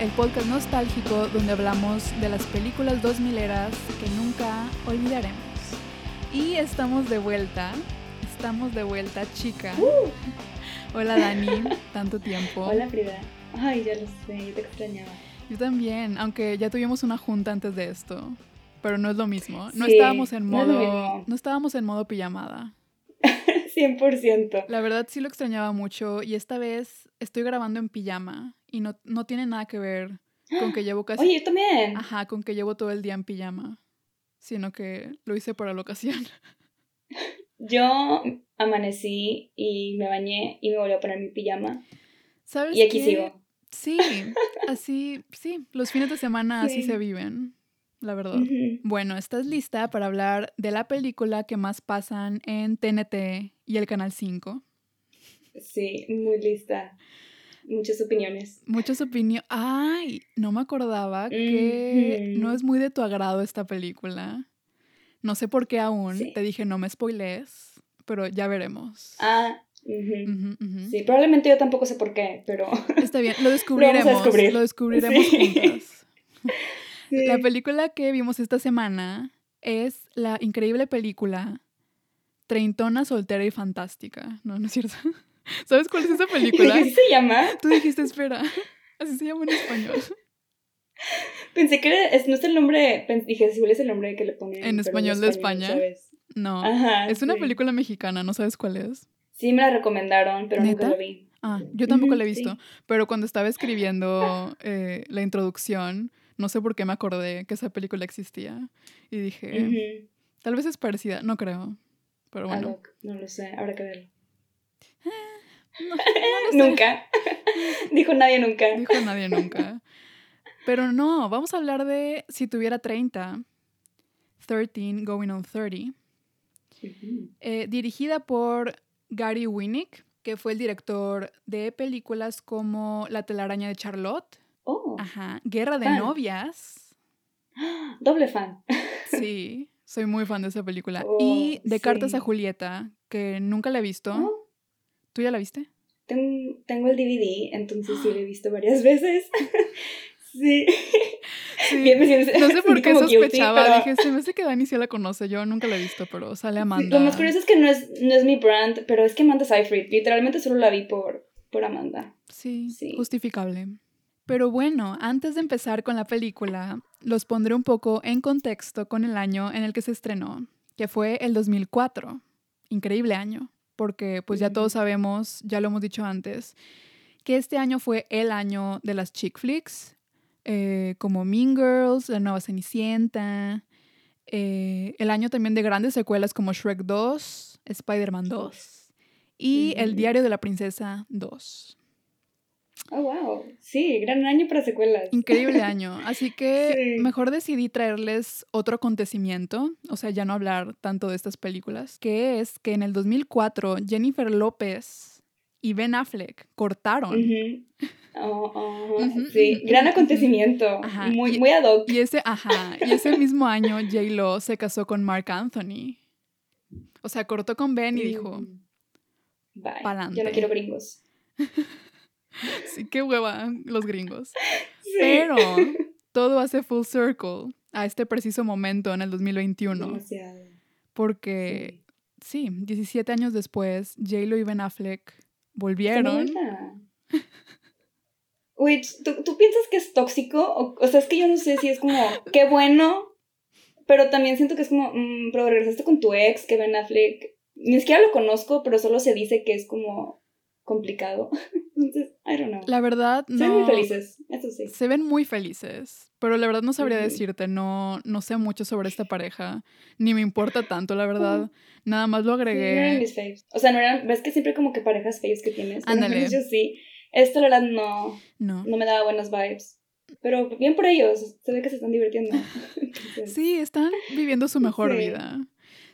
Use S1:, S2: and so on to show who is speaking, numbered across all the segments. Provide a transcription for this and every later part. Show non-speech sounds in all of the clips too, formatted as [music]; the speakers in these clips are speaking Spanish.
S1: el podcast nostálgico donde hablamos de las películas dos mileras que nunca olvidaremos. Y estamos de vuelta, estamos de vuelta, chica.
S2: Uh.
S1: Hola Dani, tanto tiempo.
S2: Hola Frida. Ay, ya lo sé, yo te extrañaba.
S1: Yo también, aunque ya tuvimos una junta antes de esto, pero no es lo mismo. No
S2: Sí,
S1: estábamos en modo, no estábamos en modo pijamada. [laughs]
S2: 100%.
S1: La verdad sí lo extrañaba mucho y esta vez estoy grabando en pijama y no, no tiene nada que ver con que llevo casi... [gasps]
S2: Oye, yo también.
S1: Ajá, con que llevo todo el día en pijama, sino que lo hice para la ocasión. [laughs]
S2: Yo amanecí y me bañé y me volví a poner mi pijama.
S1: ¿Sabes
S2: Y aquí
S1: qué?
S2: sigo.
S1: Sí, así, sí, los fines de semana así
S2: Sí.
S1: se viven, la verdad. Bueno, ¿estás lista para hablar de la película que más pasan en TNT y el Canal 5?
S2: Sí, muy lista. Muchas opiniones.
S1: Muchas opiniones. Ay, no me acordaba que no es muy de tu agrado esta película. No sé por qué aún.
S2: Sí.
S1: Te dije no me spoilees, pero ya veremos.
S2: Ah, sí, probablemente yo tampoco sé por qué, pero
S1: Está bien, lo [laughs] descubriremos.
S2: descubrir.
S1: Lo descubriremos
S2: Sí.
S1: juntas. [laughs]
S2: sí.
S1: La película que vimos esta semana es la increíble película Treintona, soltera y fantástica. No, no es cierto. [laughs] ¿Sabes cuál es esa película?
S2: ¿Qué se llama?
S1: Tú dijiste, espera. [laughs] Así se llama en español. [laughs]
S2: Pensé que era, es, no es el nombre, dije, si es el nombre que le ponen.
S1: En español de España.
S2: ¿sabes?
S1: No.
S2: Ajá.
S1: Es una película mexicana, ¿no sabes cuál es?
S2: Sí, me la recomendaron, pero nunca la vi.
S1: Ah, yo tampoco la he visto.
S2: sí.
S1: Pero cuando estaba escribiendo eh, la introducción, no sé por qué me acordé que esa película existía. Y dije, tal vez es parecida. No creo. Pero
S2: Ah,
S1: bueno.
S2: no, no lo sé, habrá que verlo.
S1: No, no. [laughs]
S2: Nunca. [laughs] Dijo nadie nunca.
S1: Dijo nadie nunca. Pero no, vamos a hablar de si tuviera 30. 13, Going on 30.
S2: Ujú.
S1: eh, dirigida por Gary Winnick, que fue el director de películas como La telaraña de Charlotte,
S2: Oh,
S1: ajá, Guerra de
S2: Fan.
S1: novias,
S2: doble fan.
S1: sí, soy muy fan de esa película,
S2: Oh,
S1: y De Cartas a. Julieta, que nunca la he visto.
S2: Oh,
S1: ¿Tú ya la viste?
S2: ten- tengo el DVD, entonces sí lo he visto varias veces. [laughs] sí.
S1: Sí.
S2: Bien, me
S1: No sé por qué
S2: guilty,
S1: sospechaba,
S2: pero-
S1: dije, se me hace que Dani sí la conoce, yo nunca la he visto, pero sale
S2: Sí,
S1: Amanda.
S2: Lo más curioso es que no es, no es mi brand, pero es que Amanda Seyfried. Literalmente solo la vi por, por Amanda.
S1: Sí,
S2: Sí.
S1: justificable. Pero bueno, antes de empezar con la película, los pondré un poco en contexto con el año en el que se estrenó, que fue el 2004. Increíble año, porque pues ya todos sabemos, ya lo hemos dicho antes, que este año fue el año de las chick flicks, eh, como Mean Girls, La Nueva Cenicienta, eh, el año también de grandes secuelas como Shrek 2, Spider-Man 2 y El. Diario de la Princesa 2.
S2: Oh, wow. Sí, gran año para secuelas.
S1: Increíble [laughs] año. Así que
S2: Sí.
S1: mejor decidí traerles otro acontecimiento, o sea, ya no hablar tanto de estas películas, que es que en el 2004 Jennifer López y Ben Affleck cortaron.
S2: Oh, oh, sí, gran acontecimiento.
S1: Ajá,
S2: Muy,
S1: y-
S2: muy ad hoc.
S1: Y ese, ajá, y ese mismo año J-Lo se casó con Mark Anthony. O sea, cortó con Ben y dijo.
S2: Bye. Yo no quiero gringos. [laughs]
S1: sí, qué hueva los gringos.
S2: Sí.
S1: Pero [laughs] todo hace full circle a este preciso momento en el 2021.
S2: Demasiado.
S1: Porque, sí, 17 años después, J-Lo y Ben Affleck volvieron.
S2: Uy, ¿tú, tú piensas que es tóxico? O, o sea, es que yo no sé si es como, qué bueno, pero también siento que es como, mm, pero regresaste con tu ex, que Ben Affleck, ni siquiera lo conozco, pero solo se dice que es como complicado. [laughs] Entonces, I don't know.
S1: La verdad,
S2: Se ven
S1: no.
S2: muy felices, eso sí.
S1: Se ven muy felices, pero la verdad no sabría decirte, no, no sé mucho sobre esta pareja, ni me importa tanto, la verdad. Nada más lo
S2: Sí, no eran
S1: agregué.
S2: mis faves. O sea, no eran, ves que siempre como que parejas feos que tienes.
S1: Ándale.
S2: Yo sí. Esto la verdad no,
S1: No.
S2: no me daba buenas vibes. Pero bien por ellos, se ve que se están divirtiendo. [laughs]
S1: Sí, están viviendo su mejor
S2: Sí.
S1: vida.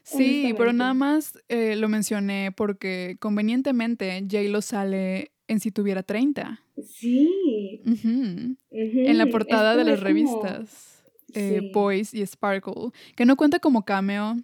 S1: Sí, pero nada más eh, lo mencioné porque convenientemente J-Lo sale en Si Tuviera 30.
S2: Sí.
S1: En la portada
S2: esto
S1: de las
S2: como-
S1: revistas. eh,
S2: Sí.
S1: Boys y Sparkle, que no cuenta como cameo,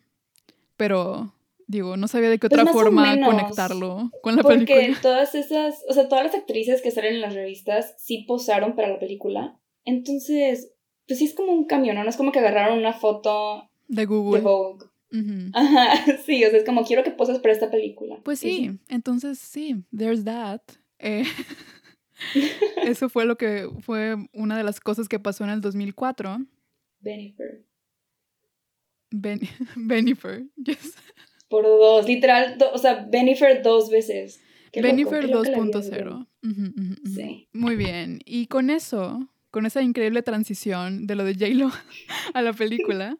S1: pero Digo, no sabía de qué
S2: Pues
S1: otra forma conectarlo con la
S2: Porque
S1: película.
S2: todas esas, o sea, todas las actrices que salen en las revistas sí posaron para la película. Entonces, pues sí es como un cambio, ¿no? No es como que agarraron una foto
S1: De
S2: de
S1: Google.
S2: Vogue.
S1: Ujú.
S2: Ajá, [laughs] sí, o sea, es como quiero que poses para esta película.
S1: Pues sí, entonces sí, there's that. Eh, [laughs] eso fue lo que fue una de las cosas que pasó en el 2004.
S2: Benifer.
S1: Ben [laughs] Benifer, yes.
S2: Por dos, literal, do- o sea, Benifer dos veces. Qué
S1: Benifer
S2: qué loca la vida,
S1: 2.0. Ujú, ujú, ujú.
S2: Sí.
S1: Muy bien. Y con eso, con esa increíble transición de lo de J-Lo [laughs] a la película,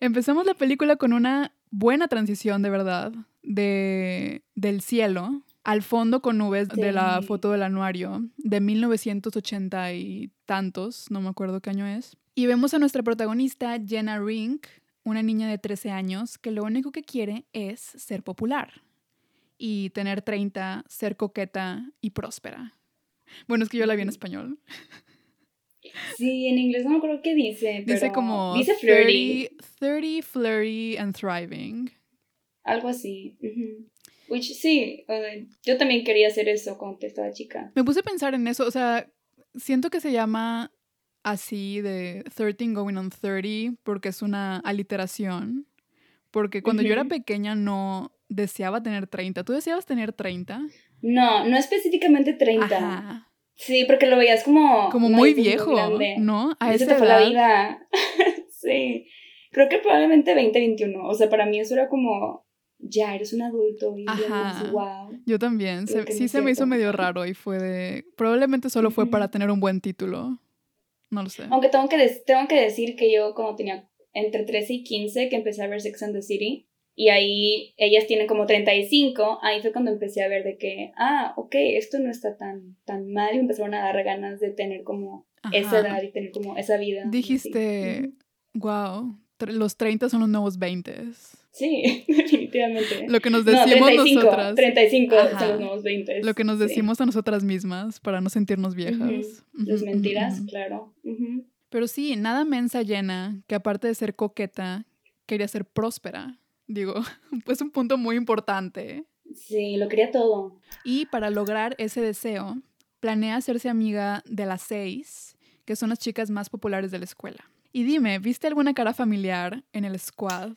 S1: empezamos la película con una buena transición, de verdad, de, del cielo al fondo con nubes de la foto del anuario de 1980 y tantos, no me acuerdo qué año es. Y vemos a nuestra protagonista, Jenna Rink, una niña de 13 años que lo único que quiere es ser popular y tener 30, ser coqueta y próspera. Bueno, es que yo la vi en español.
S2: Sí, en inglés no me acuerdo qué dice.
S1: Dice como
S2: Dice flirty.
S1: 30, 30, flirty and thriving.
S2: Algo así. Which sí, yo también quería hacer eso cuando estaba chica.
S1: Me puse a pensar en eso, o sea, siento que se llama así de 13 going on 30 porque es una aliteración. Porque cuando yo era pequeña no deseaba tener 30. ¿Tú deseabas tener 30?
S2: No, no específicamente 30.
S1: Ajá.
S2: Sí, porque lo veías como.
S1: Como muy viejo,
S2: grande.
S1: ¿no? A esa
S2: te fue la
S1: edad.
S2: vida. [laughs] sí. Creo que probablemente 20, 21. O sea, para mí eso era como. Ya, eres un adulto. Y
S1: Ajá.
S2: wow.
S1: Yo también. Se- sí se me hizo medio raro y fue de... Probablemente solo fue para tener un buen título. No lo sé.
S2: Aunque tengo que, tengo que decir que yo, cuando tenía entre 13 y 15, que empecé a ver Sex and the City. Y ahí ellas tienen como 35. Ahí fue cuando empecé a ver de que, ah, ok, esto no está tan, tan mal. Y me empezaron a dar ganas de tener como esa
S1: Ajá.
S2: edad y tener como esa vida.
S1: Dijiste, wow, los 30 son los nuevos 20.
S2: Sí, [laughs] definitivamente.
S1: Lo que nos
S2: no,
S1: decimos
S2: 35,
S1: nosotras.
S2: 35
S1: Ajá.
S2: los nuevos 20.
S1: Lo que nos
S2: sí.
S1: decimos a nosotras mismas para no sentirnos viejas. Ujú,
S2: Las
S1: ujú,
S2: mentiras, claro.
S1: Pero sí, nada mensa llena que aparte de ser coqueta, quería ser próspera. Digo, [laughs] pues un punto muy importante.
S2: Sí, lo quería todo.
S1: Y para lograr ese deseo, planea hacerse amiga de las seis, que son las chicas más populares de la escuela. Y dime, ¿viste alguna cara familiar en el squad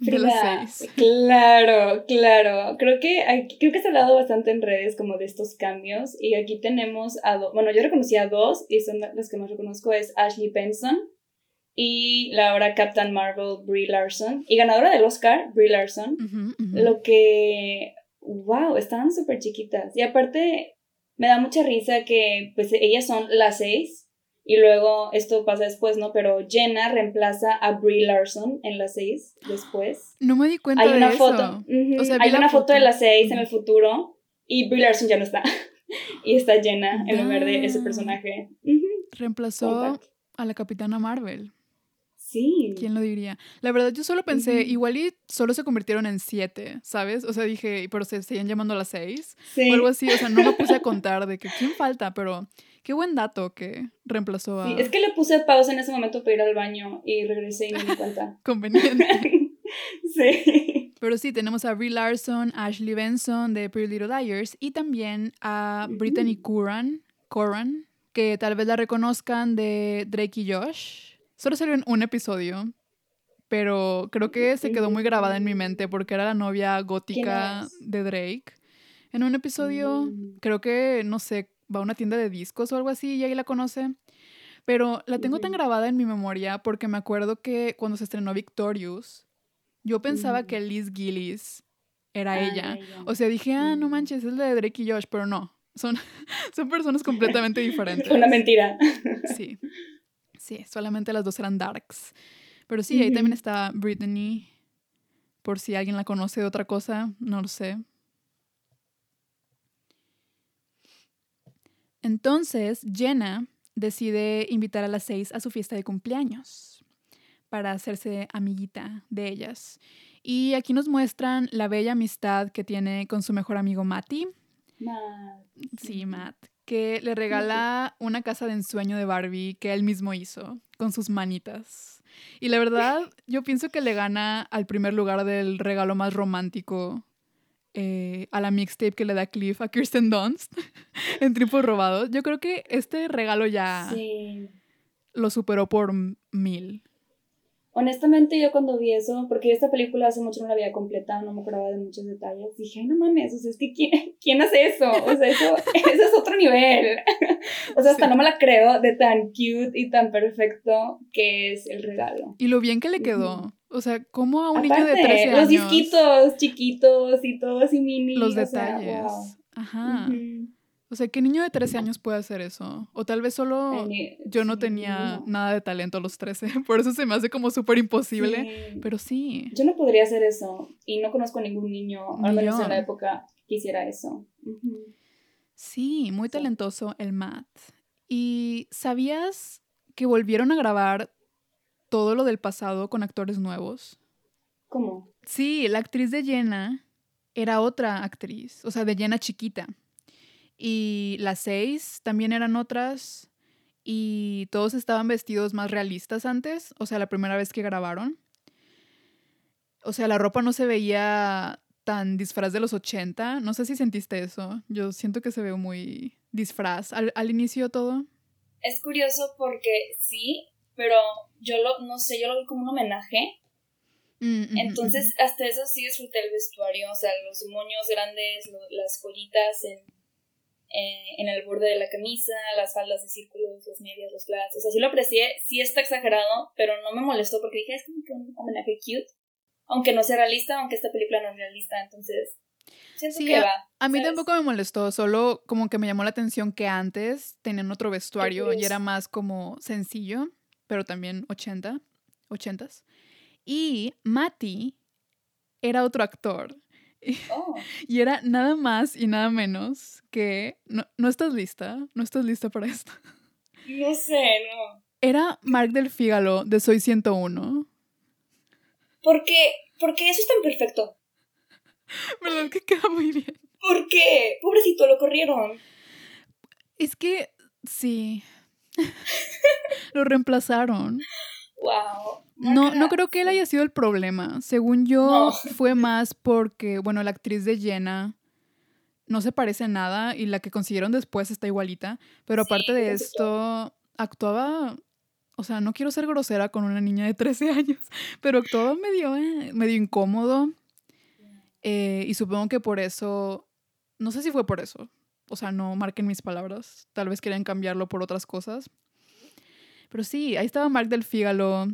S1: de
S2: Frida,
S1: las seis?
S2: Claro, claro. Creo que aquí- creo que se ha hablado bastante en redes como de estos cambios. Y aquí tenemos a dos. Bueno, yo reconocí a dos y son las que más reconozco: es Ashley Benson y la ahora Captain Marvel, Brie Larson. Y ganadora del Oscar, Brie Larson. Lo que. ¡Wow! Estaban súper chiquitas. Y aparte, me da mucha risa que pues ellas son las seis. Y luego esto pasa después, ¿no? Pero Jenna reemplaza a Brie Larson en las seis después.
S1: No me di cuenta
S2: Hay
S1: de
S2: una
S1: eso.
S2: foto.
S1: O sea, vi
S2: hay una foto. de las seis en
S1: Ujú.
S2: el futuro. Y Brie Larson ya no está. [laughs] y está Jenna en lugar de ese
S1: Ya.
S2: personaje.
S1: Reemplazó a la Capitana Marvel.
S2: Sí.
S1: ¿Quién lo diría? La verdad, yo solo pensé,
S2: Ujú.
S1: igual y solo se convirtieron en siete, ¿sabes? O sea, dije, pero se seguían llamando a las seis.
S2: Sí.
S1: O algo así, o sea, no me puse a [laughs] contar de que quién falta, pero qué buen dato que reemplazó a
S2: Sí, es que le puse pausa en ese momento para ir al baño y regresé y me di cuenta. [laughs]
S1: conveniente. [laughs]
S2: sí.
S1: Pero sí, tenemos a Brie Larson, Ashley Benson de Pretty Little Liars y también a Brittany Curran, Corran, que tal vez la reconozcan de Drake y Josh. Solo salió en un episodio, pero creo que se quedó muy grabada en mi mente porque era la novia gótica de Drake. En un episodio,
S2: Mm.
S1: creo que, no sé, va a una tienda de discos o algo así y ahí la conoce. Pero la tengo tan grabada en mi memoria porque me acuerdo que cuando se estrenó Victorious, yo pensaba
S2: Mm.
S1: que Liz Gillis era
S2: Ah,
S1: ella.
S2: ella.
S1: O sea, dije, ah, no
S2: Mm.
S1: manches, es la de Drake y Josh, pero no. Son, [laughs] son personas completamente [laughs] diferentes.
S2: Fue una mentira.
S1: Sí. [laughs] Sí, solamente las dos eran darks. Pero sí, ahí también está Brittany. Por si alguien la conoce de otra cosa, no lo sé. Entonces, Jenna decide invitar a las seis a su fiesta de cumpleaños para hacerse amiguita de ellas. Y aquí nos muestran la bella amistad que tiene con su mejor amigo Matty.
S2: Ma-
S1: Sí, Matt. Que le regala una casa de ensueño de Barbie que él mismo hizo con sus manitas. Y la verdad, [laughs] yo pienso que le gana al primer lugar del regalo más romántico eh, a la mixtape que le da Cliff a Kirsten Dunst [laughs] en Tripos Robados. Yo creo que este regalo ya lo superó por mil.
S2: Honestamente, yo cuando vi eso, porque esta película hace mucho no la había completado, no me acordaba de muchos detalles, dije, ay, no mames, o sea, es que ¿quién, [laughs] ¿quién hace eso? O sea, eso, [laughs] eso es otro nivel. [laughs] o sea, hasta no me la creo de tan cute y tan perfecto que es el regalo.
S1: Y lo bien que le quedó. O sea, como a un niño de 13 años.
S2: Los disquitos chiquitos y todo así mini.
S1: Los detalles. Ajá. O sea, ¿qué niño de 13 años puede hacer eso? O tal vez solo yo no tenía nada de talento a los 13, [laughs] por eso se me hace como súper imposible, pero sí.
S2: Yo no podría hacer eso y no conozco a ningún niño, al menos en la época, que hiciera eso.
S1: Sí, muy talentoso el Matt. ¿Y sabías que volvieron a grabar todo lo del pasado con actores nuevos?
S2: ¿Cómo?
S1: Sí, la actriz de Jenna era otra actriz, o sea, de Jenna chiquita. Y las seis también eran otras. Y todos estaban vestidos más realistas antes. O sea, la primera vez que grabaron. O sea, la ropa no se veía tan disfraz de los 80. No sé si sentiste eso. Yo siento que se ve muy disfraz al, inicio todo.
S2: Es curioso porque sí, pero yo lo, no sé, yo lo vi como un homenaje. Mm, Entonces, hasta eso sí disfruté el vestuario, o sea, los moños grandes, las joyitas en, eh, en el borde de la camisa, las faldas de círculos, las medias, los flats. O sea, sí lo aprecié, sí está exagerado, pero no me molestó porque dije, es como que un homenaje cute. Aunque no sea realista, aunque esta película no es realista, entonces. Siento que va.
S1: A mí tampoco me molestó, solo como que me llamó la atención que antes tenían otro vestuario y era más como sencillo, pero también 80, 80s. Y Mati era otro actor. Oh. [laughs] Y era nada más y nada menos que... No, estás lista? ¿No estás lista para esto?
S2: No sé, no.
S1: Era Mark del Fígalo de Soy 101.
S2: ¿Por qué? ¿Por qué eso es tan perfecto?
S1: ¿Verdad que queda muy bien?
S2: ¿Por qué? Pobrecito, lo corrieron.
S1: Es que sí. [laughs] lo reemplazaron.
S2: Wow.
S1: No, no creo que él haya sido el problema. Según yo, fue más porque, bueno, la actriz de Jenna no se parece nada y la que consiguieron después está igualita. Pero aparte de esto, actuaba. O sea, no quiero ser grosera con una niña de 13 [laughs] años, pero actuaba medio, eh, medio incómodo. Eh, y supongo que por eso. No sé si fue por eso. O sea, no marquen mis palabras. Tal vez querían cambiarlo por otras cosas. Pero sí, ahí estaba Mark del Fígalo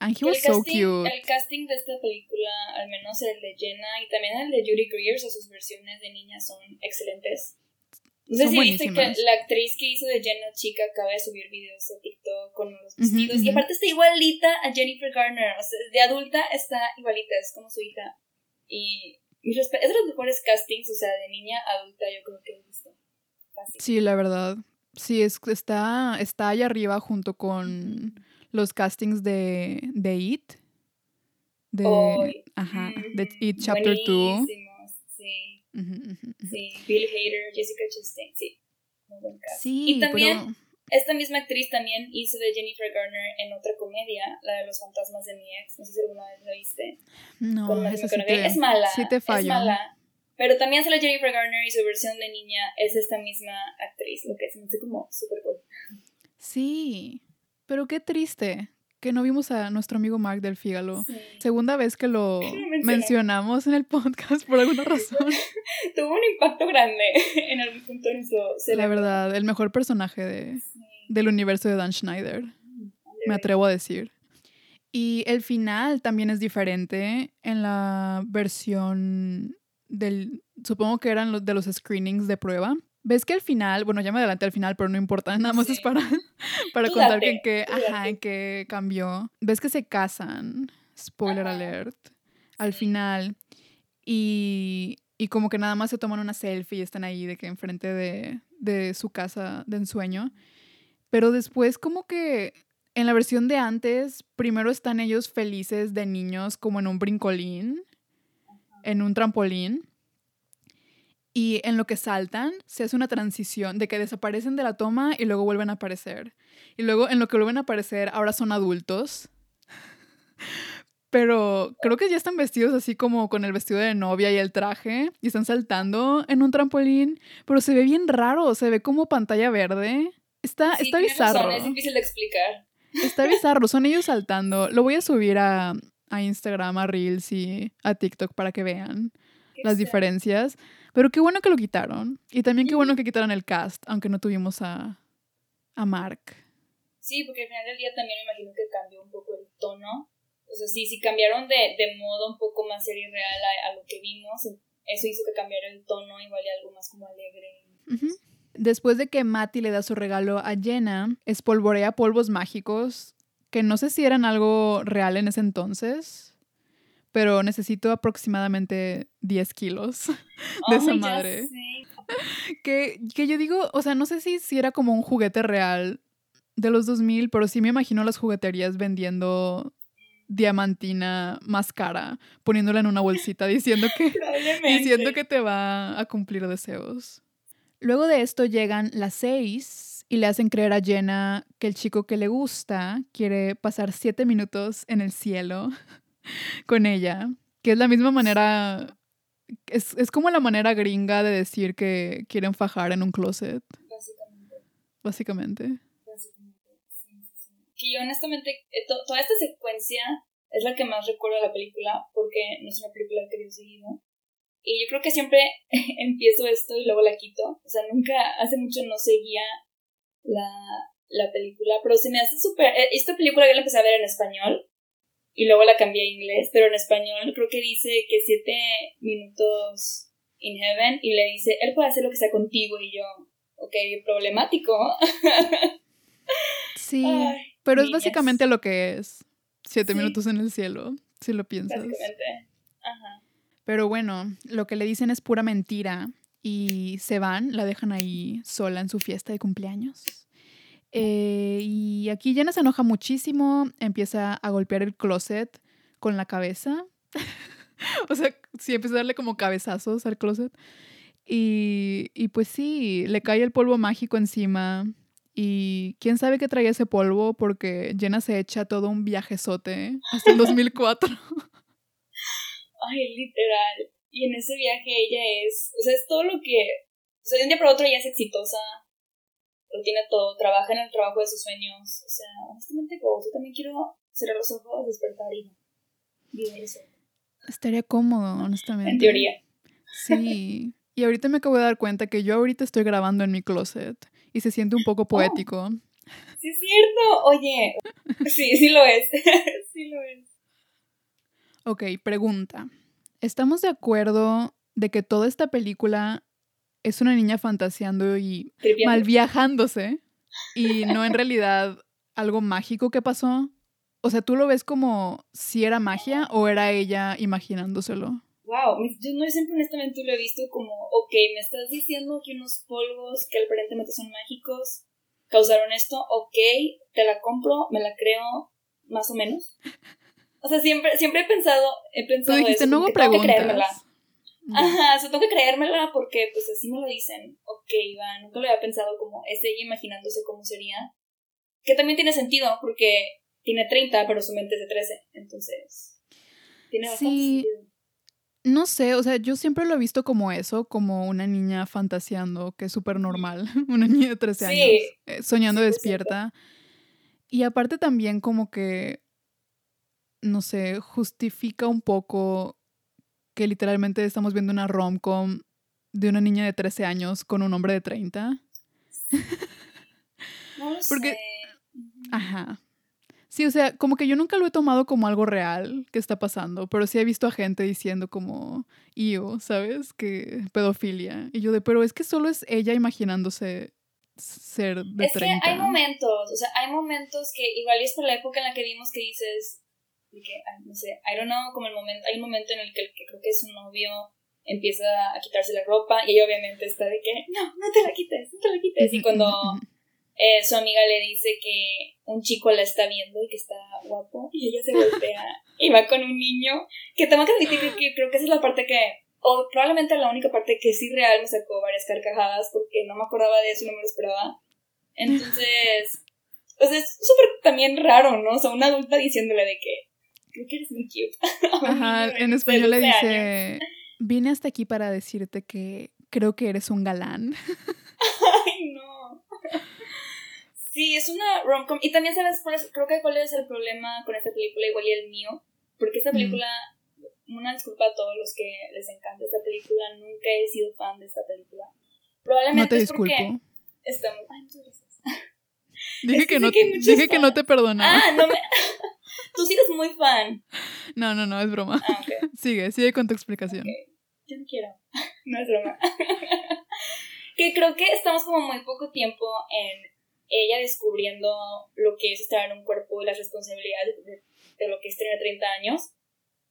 S1: And he was so cute.
S2: El casting de esta película, al menos el de Jenna y también el de Judy Greer, o sus versiones de niña son excelentes. No sé si viste que la actriz que hizo de Jenna chica acaba de subir videos a TikTok con los vestidos. Y aparte está igualita a Jennifer Garner. O sea, de adulta está igualita, es como su hija. Y es de los mejores castings, o sea, de niña adulta, yo creo que he visto.
S1: Sí, la verdad. Sí, es, está, está allá arriba junto con los castings de, de It. De, ajá, de It Chapter 2.
S2: Sí. Sí, Bill Hader, Jessica Chastain, sí. Sí, y también esta misma actriz también hizo de Jennifer Garner en otra comedia, la de los fantasmas de mi ex. No sé si alguna vez la viste.
S1: No, esa sí te,
S2: es mala.
S1: Sí te fallo.
S2: Es mala. Pero también sale Jennifer Garner y su versión de niña es esta misma actriz, lo que hace como súper cool.
S1: Sí. Pero qué triste que no vimos a nuestro amigo Mark del Fígalo. Segunda vez que lo [laughs] mencionamos en el podcast por alguna razón. [laughs]
S2: Tuvo un impacto grande en algún punto en su
S1: La verdad, el mejor personaje de, del universo de Dan Schneider. Me atrevo a decir. Y el final también es diferente en la versión del. Supongo que eran los de los screenings de prueba. ¿Ves que al final, bueno, ya me adelanté al final, pero no importa, [laughs] nada más es para, [laughs] para contar que en qué, ajá, en qué cambió. ¿Ves que se casan? Spoiler alert. Al final. Y, y, como que nada más se toman una selfie y están ahí de que enfrente de, de su casa de ensueño. Pero después como que en la versión de antes, primero están ellos felices de niños como en un brincolín, en un trampolín. Y en lo que saltan, se hace una transición de que desaparecen de la toma y luego vuelven a aparecer. Y luego en lo que vuelven a aparecer, ahora son adultos. [laughs] Pero creo que ya están vestidos así como con el vestido de novia y el traje. Y están saltando en un trampolín. Pero se ve bien raro. Se ve como pantalla verde. Está,
S2: Sí,
S1: está
S2: tienes razón,
S1: bizarro.
S2: es difícil de explicar.
S1: Está bizarro. Son ellos [laughs] saltando. Lo voy a subir a, a Instagram, a Reels y a TikTok para que vean
S2: Qué
S1: las
S2: extraño.
S1: diferencias. Pero qué bueno que lo quitaron. Y también qué bueno que quitaron el cast, aunque no tuvimos a, a Mark.
S2: Sí, porque al final del día también me imagino que cambió un poco el tono. O sea, sí, sí cambiaron de, de modo un poco más serio y real a, a lo que vimos. Eso hizo que cambiara el tono, igual y algo más como alegre.
S1: Después de que Matty le da su regalo a Jenna, espolvorea polvos mágicos, que no sé si eran algo real en ese entonces, pero necesito aproximadamente 10 kilos [laughs] de esa madre. [laughs] Que, que yo digo, o sea, no sé si, si era como un juguete real de los 2000, pero sí me imagino las jugueterías vendiendo diamantina más cara, poniéndola en una bolsita, diciendo que, [laughs] diciendo que te va a cumplir deseos. Luego de esto llegan las seis y le hacen creer a Jenna que el chico que le gusta quiere pasar siete minutos en el cielo con ella, que es la misma manera, es, es como la manera gringa de decir que quieren fajar en un closet,
S2: Básicamente.
S1: básicamente.
S2: Básicamente, sí, sí, sí. Que yo honestamente, eh, to- toda esta secuencia es la que más recuerdo de la película, porque no es una película que veo seguido. Y yo creo que siempre [laughs] empiezo esto y luego la quito. O sea, nunca, hace mucho no seguía la, la película, pero se me hace súper... eh, Esta película yo la empecé a ver en español y luego la cambié a inglés, pero en español creo que dice que siete minutos in heaven y le dice, él puede hacer lo que sea contigo y yo, ok, problemático.
S1: Sí, [laughs]
S2: Ay,
S1: pero es básicamente lo que es. Siete
S2: Sí.
S1: minutos en el cielo, si lo piensas.
S2: Básicamente. Ajá.
S1: Pero bueno, lo que le dicen es pura mentira y se van, la dejan ahí sola en su fiesta de cumpleaños. Eh, y aquí Jenna se enoja muchísimo, empieza a golpear el closet con la cabeza. [laughs] o sea, sí, empieza a darle como cabezazos al closet. Y, y pues sí, le cae el polvo mágico encima. Y quién sabe qué traía ese polvo porque Jenna se echa todo un viajezote hasta el [laughs] 2004.
S2: Ay, literal. Y en ese viaje ella es, o sea, es todo lo que, o sea, de un día para otro ella es exitosa, lo tiene todo, trabaja en el trabajo de sus sueños, o sea, honestamente, como yo también quiero cerrar los ojos, despertar y vivir eso.
S1: Estaría cómodo, honestamente.
S2: En teoría.
S1: Sí. Y ahorita me acabo de dar cuenta que yo ahorita estoy grabando en mi closet y se siente un poco poético.
S2: Sí, es cierto. Oye, sí, sí lo es. [laughs] sí lo es.
S1: Ok, pregunta. ¿Estamos de acuerdo de que toda esta película es una niña fantaseando y mal viajándose y no en realidad algo mágico que pasó? O sea, ¿tú lo ves como si era magia o era ella imaginándoselo?
S2: Wow, yo no siempre honestamente lo he visto como, ok, me estás diciendo que unos polvos que aparentemente son mágicos causaron esto, ok, te la compro, me la creo, más o menos. O sea, siempre, siempre he pensado, he
S1: Tú
S2: pensado
S1: dijiste,
S2: eso,
S1: no hago preguntas.
S2: Ajá, o sea, tengo que creérmela porque pues así me lo dicen. Ok, va, nunca lo había pensado como, es ella imaginándose cómo sería. Que también tiene sentido porque tiene 30, pero su mente es de 13, entonces... Tiene bastante
S1: Sí.
S2: sentido.
S1: No sé, o sea, yo siempre lo he visto como eso, como una niña fantaseando, que es súper normal, [laughs] una niña de 13
S2: Sí,
S1: años, eh, soñando
S2: 100%.
S1: despierta. Y aparte también como que, no sé, justifica un poco que literalmente estamos viendo una rom-com de una niña de 13 años con un hombre de 30.
S2: No lo
S1: Porque-
S2: sé.
S1: Ajá. Sí, o sea, como que yo nunca lo he tomado como algo real que está pasando, pero sí he visto a gente diciendo como, yo, ¿sabes? Que pedofilia. Y yo de, pero es que solo es ella imaginándose ser de
S2: es
S1: 30.
S2: que hay momentos, o sea, hay momentos que igual y es por la época en la que vimos que dices, que, ay, no sé, I don't know, como el momento, hay un momento en el que, creo que es su novio empieza a quitarse la ropa y ella obviamente está de que, no, no te la quites, no te la quites. Y cuando eh, su amiga le dice que un chico la está viendo y que está guapo y ella se voltea y va con un niño, que tengo que admitir que- que creo que esa es la parte que, o probablemente la única parte que sí real me sacó varias carcajadas porque no me acordaba de eso y no me lo esperaba. Entonces, o sea, es súper también raro, ¿no? O sea, una adulta diciéndole de que creo que eres muy cute. [laughs]
S1: Ajá, en español le dice, vine hasta aquí para decirte que creo que eres un galán. [laughs]
S2: Ay, no. Sí, es una rom-com. Y también sabes, creo que cuál es el problema con esta película, igual y el mío. Porque esta mm. película, una disculpa a todos los que les encanta esta película, nunca he sido fan de esta película. Probablemente no te disculpo. estamos... Ay, muchas gracias.
S1: Dije, que, no, dije que no te perdonaba.
S2: Ah, no me... [laughs] [laughs] Tú sí eres muy fan.
S1: No, no, no, es broma. Ah, [laughs] sigue, sigue con tu explicación.
S2: Yo no quiero. [laughs] No es broma. que creo que estamos como muy poco tiempo en ella descubriendo lo que es estar en un cuerpo y las responsabilidades de, lo que es tener 30 años.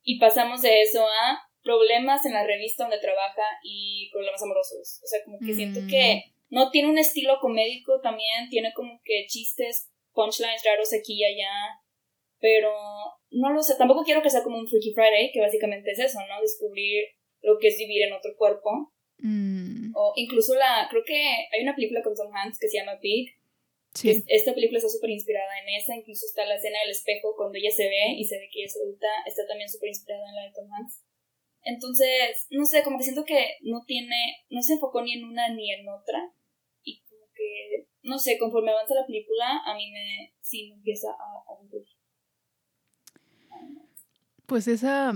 S2: Y pasamos de eso a problemas en la revista donde trabaja y problemas amorosos. O sea, como que siento que mm. no tiene un estilo comédico también, tiene como que chistes, punchlines raros aquí y allá, pero no lo sé, tampoco quiero que sea como un Freaky Friday, que básicamente es eso, ¿no? Descubrir lo que es vivir en otro cuerpo.
S1: Mm.
S2: O incluso la, creo que hay una película con Tom Hanks que se llama Pig, esta película está súper inspirada en esa, incluso está la escena del espejo cuando ella se ve y se ve que ella es adulta, está también súper inspirada en la de Tom Hanks. Entonces, no sé, como que siento que no tiene, no se enfocó ni en una ni en otra. Y como que, no sé, conforme avanza la película, a mí me, sí me empieza a aburrir.
S1: Pues esa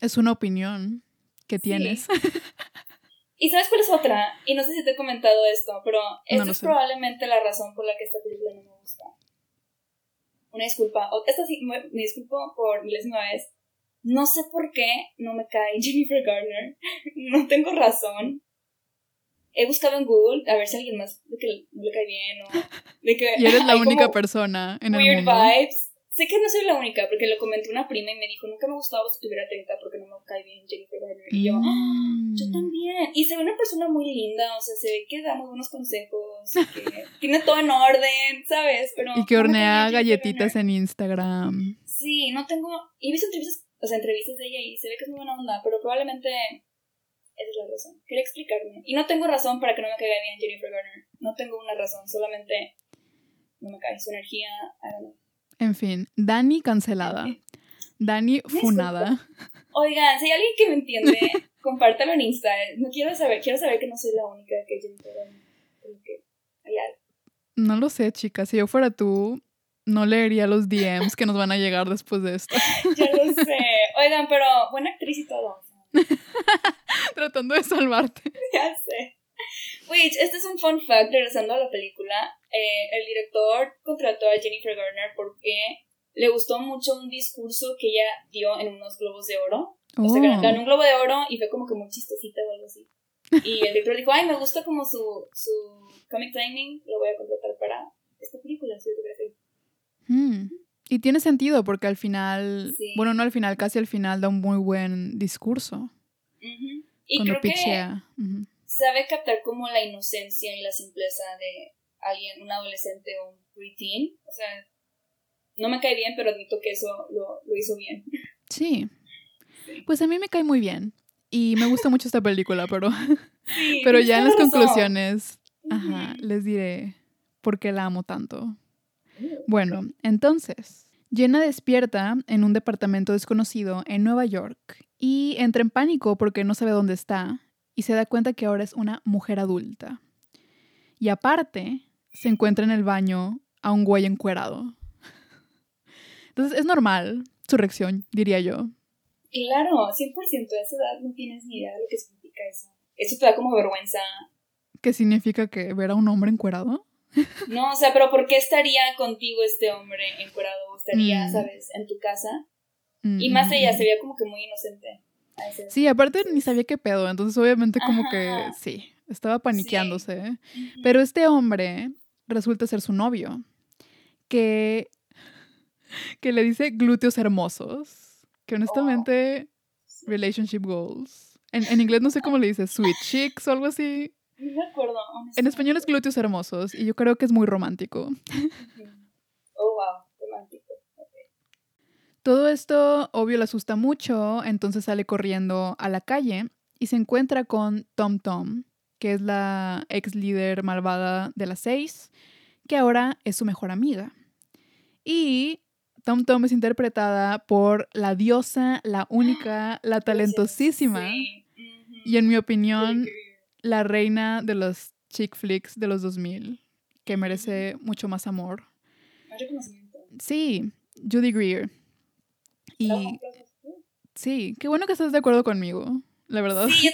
S1: es una opinión que tienes. [laughs]
S2: ¿Y sabes cuál es otra? Y no sé si te he comentado esto, pero esta es probablemente la razón por la que esta película no me gusta. Una disculpa. Esta sí, me, disculpo por milésima vez. No sé por qué no me cae [laughs] Jennifer Garner. no tengo razón. He buscado en Google a ver si alguien más de que no le cae bien o de que
S1: y eres la única persona en el mundo.
S2: Weird vibes. Sé que no soy la única, porque lo comentó una prima y me dijo, nunca me gustaba si tuviera 30 porque no me cae bien Jennifer Garner. Y yo, ah, yo mm. también. Y se ve una persona muy linda, o sea, se ve que da muy buenos consejos, que [laughs] tiene todo en orden, ¿sabes? Pero
S1: y que hornea galletitas en Instagram.
S2: Sí, no tengo... Y he visto entrevistas, o sea, entrevistas de ella y se ve que es muy buena onda, pero probablemente esa es la razón. Quería explicarme. Y no tengo razón para que no me caiga bien Jennifer Garner. No tengo una razón, solamente no me cae su energía, I don't know.
S1: En fin, Dani cancelada. Dani funada. [laughs]
S2: Oigan, si hay alguien que me entiende, [laughs] compártalo en Insta. No quiero saber, quiero saber que no soy la única que yo que.
S1: No lo sé, chicas. Si yo fuera tú, no leería los DMs que nos van a llegar después de esto. [laughs]
S2: ya lo sé. Oigan, pero buena actriz y todo.
S1: Tratando de salvarte.
S2: Ya sé. Wait, este es un fun fact, regresando a la película. Eh, el director contrató a Jennifer Garner porque le gustó mucho un discurso que ella dio en unos globos de oro. O sea, oh. ganó un globo de oro y fue como que muy chistosita o algo así. Y el director dijo, ay, me gusta como su, su comic timing, lo voy a contratar para esta película, si
S1: hmm. Y tiene sentido porque al final, bueno, no al final, casi al final da un muy buen discurso.
S2: Y creo que sabe captar como la inocencia y la simpleza de alguien, un adolescente o un preteen. O sea, no me cae bien, pero admito que eso lo, hizo bien.
S1: Sí. Pues a mí me cae muy bien. Y me gusta mucho esta película, pero, [laughs] [laughs] pero ya en las conclusiones les diré por qué la amo tanto. Bueno, entonces, Jenna despierta en un departamento desconocido en Nueva York y entra en pánico porque no sabe dónde está y se da cuenta que ahora es una mujer adulta. Y aparte, se encuentra en el baño a un güey encuerado. Entonces es normal su reacción, diría yo.
S2: Claro, 100% de esa edad no tienes ni idea de lo que significa eso. Eso te da como vergüenza.
S1: ¿Qué significa que ver a un hombre encuerado?
S2: No, o sea, pero ¿por qué estaría contigo este hombre encuerado? ¿Estaría, mm. sabes, en tu casa? Y más allá, se veía como que muy inocente.
S1: Sí, aparte ni sabía qué pedo, entonces obviamente como que sí, estaba paniqueándose. Pero este hombre resulta ser su novio, que, que le dice glúteos hermosos, que honestamente, relationship goals. En, en, inglés no sé cómo le dice, sweet chicks o algo así.
S2: No me acuerdo.
S1: En español es glúteos hermosos y yo creo que es muy romántico. [laughs]
S2: Oh, wow, romántico.
S1: Todo esto, obvio, le asusta mucho, entonces sale corriendo a la calle y se encuentra con Tom Tom, que es la ex líder malvada de las seis, que ahora es su mejor amiga. Y Tom Tom es interpretada por la diosa, la única, la talentosísima y en mi opinión la reina de los chick flicks de los 2000, que merece mucho más amor. Sí, Judy Greer. Y sí, qué bueno que estás de acuerdo conmigo, la verdad.
S2: Sí,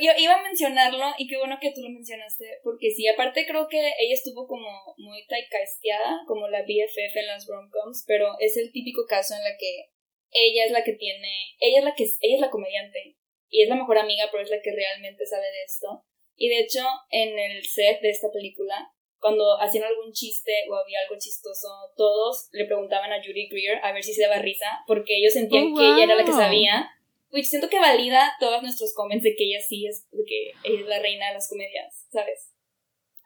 S2: yo, iba a mencionarlo y qué bueno que tú lo mencionaste, porque sí, aparte creo que ella estuvo como muy typecasteada, como la BFF en las rom-coms, pero es el típico caso en la que ella es la que tiene, ella es la que, ella es la comediante, y es la mejor amiga, pero es la que realmente sabe de esto. Y de hecho, en el set de esta película, cuando hacían algún chiste o había algo chistoso, todos le preguntaban a Judy Greer a ver si se daba risa, porque ellos sentían
S1: Oh,
S2: que ella era la que sabía. Which siento que valida todos nuestros comments de que ella sí es, de que ella es la reina de las comedias, ¿sabes?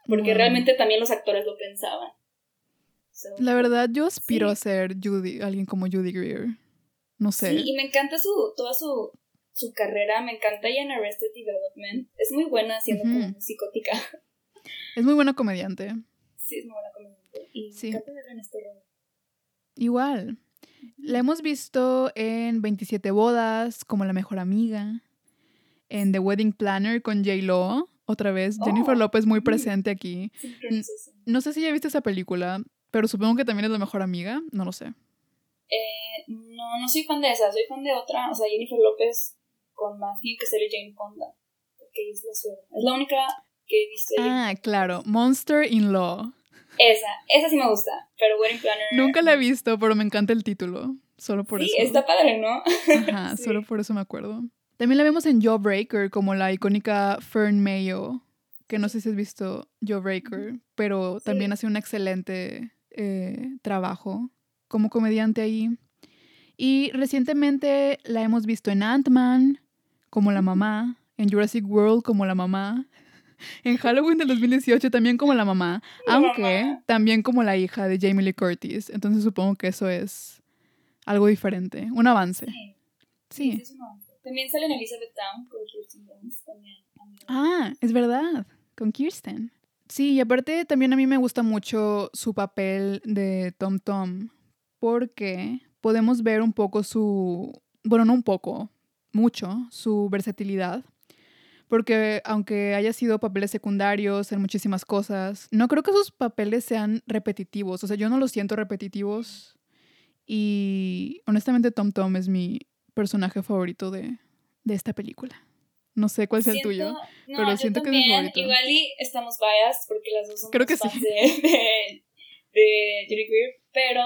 S2: Porque
S1: Wow.
S2: realmente también los actores lo pensaban. So,
S1: La verdad, yo aspiro
S2: Sí.
S1: a ser Judy, alguien como Judy Greer. No sé.
S2: Sí, y me encanta su, toda su, su carrera, me encanta ella en Arrested Development. Es muy buena siendo
S1: Ujú.
S2: como psicótica.
S1: Es muy buena comediante.
S2: Sí, es muy buena comediante. Y
S1: Sí.
S2: me encanta verla en este rol.
S1: Igual. La hemos visto en 27 bodas, como la mejor amiga. En The Wedding Planner con J-Lo. Otra vez, Jennifer
S2: Oh,
S1: López muy presente aquí. No sé si ya viste esa película, pero supongo que también es la mejor amiga. No lo sé.
S2: Eh, no, no soy fan de esa, soy fan de otra, o sea, Jennifer López con Matthew, que sale Jane Fonda. Que es la suegra. Es la única que he visto.
S1: Ah, claro. Monster in Law.
S2: Esa, esa sí me gusta, pero Wedding Planner.
S1: Nunca la he visto, pero me encanta el título. Solo por
S2: sí,
S1: eso.
S2: está padre, ¿no?
S1: Ajá, [laughs]
S2: Sí.
S1: solo por eso me acuerdo. También la vemos en Jawbreaker, como la icónica Fern Mayo, que no sé si has visto Jawbreaker, pero
S2: Sí.
S1: también hace un excelente eh, trabajo como comediante ahí. Y recientemente la hemos visto en Ant-Man, como la mamá, en Jurassic World como la mamá, en Halloween del 2018 también como la mamá,
S2: La
S1: aunque
S2: mamá.
S1: también como la hija de Jamie Lee Curtis. Entonces supongo que eso es algo diferente, un avance.
S2: Sí,
S1: Sí.
S2: sí, es un avance. También sale en Elizabeth Town con Kirsten Dunst, también.
S1: Ah, es verdad, con Kirsten. Sí, y aparte también a mí me gusta mucho su papel de Tom Tom, porque podemos ver un poco su, bueno, no un poco, mucho, su versatilidad. Porque aunque haya sido papeles secundarios en muchísimas cosas, no creo que sus papeles sean repetitivos. O sea, yo no los siento repetitivos. Y honestamente Tom Tom es mi personaje favorito de, de esta película. No sé cuál sea el tuyo.
S2: No,
S1: pero siento que es mi favorito.
S2: Igual y estamos biased porque las dos somos
S1: Creo que
S2: fans
S1: sí.
S2: de, de, de Judy Greer, pero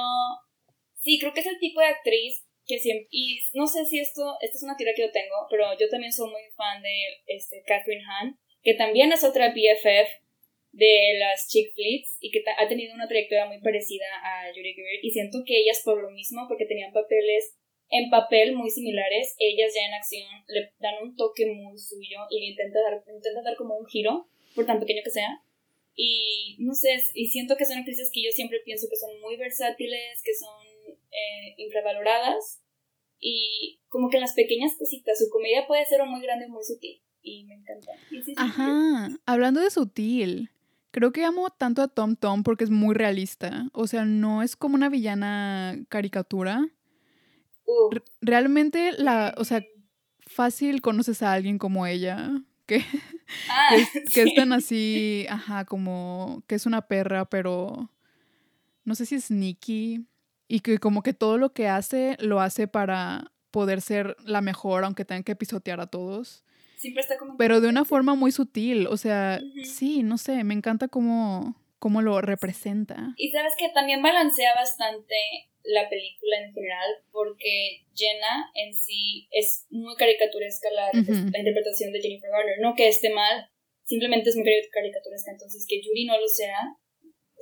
S2: sí, creo que es el tipo de actriz que siempre, y no sé si esto, esta es una tira que yo tengo, pero yo también soy muy fan de este, Catherine Hahn, que también es otra BFF de las chick flicks y que ha tenido una trayectoria muy parecida a Judy Greer y siento que ellas por lo mismo, porque tenían papeles en papel muy similares, ellas ya en acción le dan un toque muy suyo y le intenta dar, intenta dar como un giro, por tan pequeño que sea. Y no sé, y siento que son actrices que yo siempre pienso que son muy versátiles, que son eh, infravaloradas y como que en las pequeñas cositas, su comedia puede ser o muy grande o muy sutil y me encanta. Y sí, sí,
S1: Ajá, hablando de sutil, creo que amo tanto a Tom Tom porque es muy realista. O sea, no es como una villana caricatura.
S2: Uh,
S1: realmente la, o sea, fácil conoces a alguien como ella, [laughs] que,
S2: ah,
S1: que, es, que es [laughs] tan así, ajá, como que es una perra, pero no sé si es sneaky y que como que todo lo que hace lo hace para poder ser la mejor, aunque tenga que pisotear a todos.
S2: Siempre está como...
S1: Pero de una forma muy sutil, o sea, sí, no sé, me encanta cómo, cómo lo representa.
S2: Y sabes que también balancea bastante la película en general, porque Jenna en sí es muy caricaturesca la, la interpretación de Jennifer Garner. No que esté mal, simplemente es muy cari- caricaturesca. Entonces, que Judy no lo sea,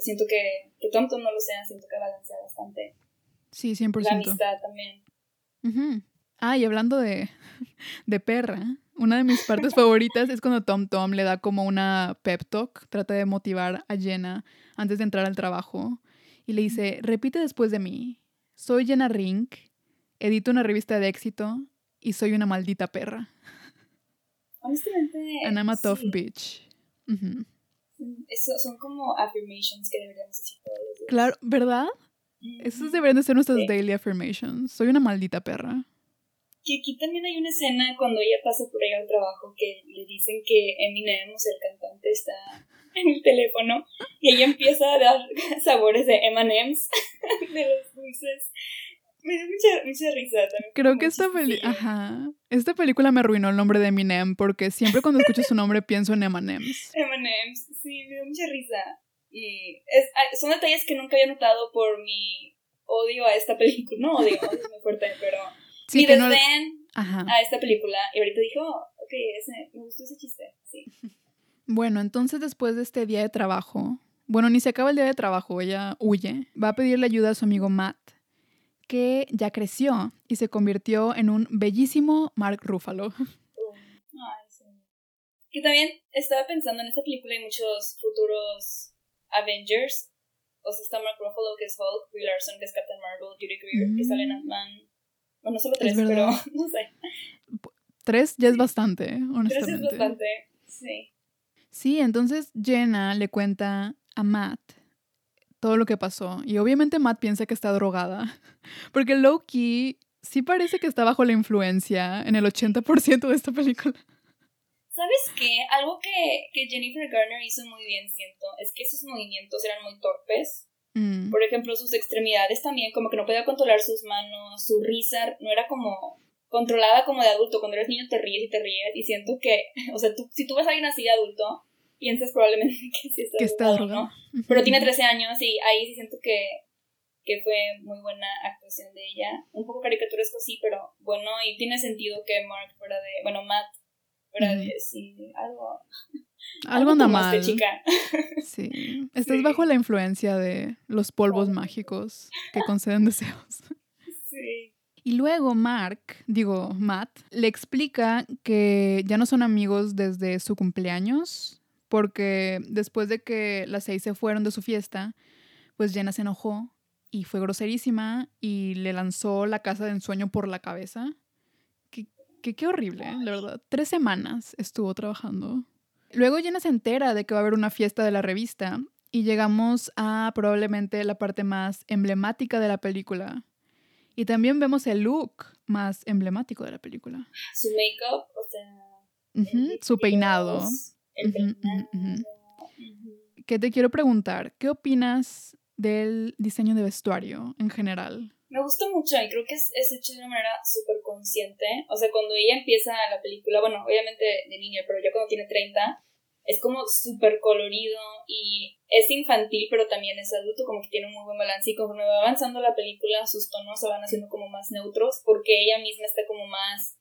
S2: siento que, que Tom Tom no lo sea, siento que balancea bastante.
S1: Sí,
S2: La
S1: 100%.
S2: amistad también.
S1: Ujú. Ah, y hablando de, de perra, una de mis partes favoritas es cuando Tom Tom le da como una pep talk, trata de motivar a Jenna antes de entrar al trabajo y le dice, repite después de mí, soy Jenna Rink, edito una revista de éxito y soy una maldita perra.
S2: Honestamente.
S1: And I'm a tough
S2: sí.
S1: bitch. Ujú.
S2: Eso son como affirmations que deberíamos decir todos los días.
S1: Claro, ¿verdad? Esos deberían de ser nuestras daily affirmations. Soy una maldita perra.
S2: Que aquí también hay una escena cuando ella pasa por ahí al trabajo que le dicen que Eminem, o sea, el cantante, está [laughs] en el teléfono y ella empieza a dar [laughs] sabores de M&M's, [laughs] de los dulces. Me dio mucha, mucha risa también.
S1: Creo que esta, peli Ajá. esta película me arruinó el nombre de Eminem porque siempre cuando escucho su nombre pienso en M&M's. [laughs]
S2: M&M's, sí, me dio mucha risa. Y es, son detalles que nunca había notado por mi odio a esta película. No odio, [laughs] es muy fuerte, pero sí, mi desdén a esta película. Y ahorita dijo, oh, ok, ese, me gustó ese chiste, sí. [laughs]
S1: Bueno, entonces después de este día de trabajo, bueno, ni se acaba el día de trabajo, ella huye, va a pedirle ayuda a su amigo Matt, que ya creció y se convirtió en un bellísimo Mark Ruffalo.
S2: Ay, sí. Que también estaba pensando en esta película hay muchos futuros Avengers. O sea, está Mark Ruffalo, que es Hulk, Brie Larson, que es Captain Marvel, Judy Greer, que sale en mm. Ant-Man. Bueno, solo tres, pero [laughs] no sé.
S1: Tres ya es bastante, honestamente. Tres es
S2: bastante, sí.
S1: Sí, entonces Jenna le cuenta a Matt todo lo que pasó. Y obviamente Matt piensa que está drogada. [laughs] Porque Loki sí parece que está bajo la influencia en el 80% de esta película.
S2: ¿Sabes qué? Algo que, que, Jennifer Garner hizo muy bien, siento, es que sus movimientos eran muy torpes. Mm. Por ejemplo, sus extremidades también, como que no podía controlar sus manos, su risa no era como controlada como de adulto. Cuando eres niño te ríes y te ríes y siento que, [laughs] o sea, tú, si tú ves a alguien así de adulto, piensas probablemente [laughs] que sí está, que está ¿no? Pero tiene 13 años y ahí sí siento que, que fue muy buena actuación de ella. Un poco caricaturesco sí, pero bueno, y tiene sentido que Mark fuera de, bueno, Matt fuera de, sí, algo...
S1: Algo anda mal. Chica. [laughs] Sí. Estás bajo la influencia de los polvos mágicos que conceden deseos. [laughs]
S2: Sí.
S1: Y luego Mark, digo Matt, le explica que ya no son amigos desde su cumpleaños, porque después de que las seis se fueron de su fiesta, pues Jenna se enojó y fue groserísima y le lanzó la casa de ensueño por la cabeza. Que, qué horrible, la verdad. Tres semanas estuvo trabajando. Luego Jenna se entera de que va a haber una fiesta de la revista y llegamos a probablemente la parte más emblemática de la película, y también vemos el look más emblemático de la película.
S2: Su make-up, o sea.
S1: su peinado.
S2: El peinado.
S1: ¿Qué te quiero preguntar? ¿Qué opinas del diseño de vestuario en general?
S2: Me gustó mucho y creo que es, es hecho de una manera súper consciente. O sea, cuando ella empieza la película, bueno, obviamente de niña, pero ya cuando tiene 30, es como súper colorido y es infantil, pero también es adulto, como que tiene un muy buen balance y conforme va avanzando la película, sus tonos se van haciendo como más neutros porque ella misma está como más,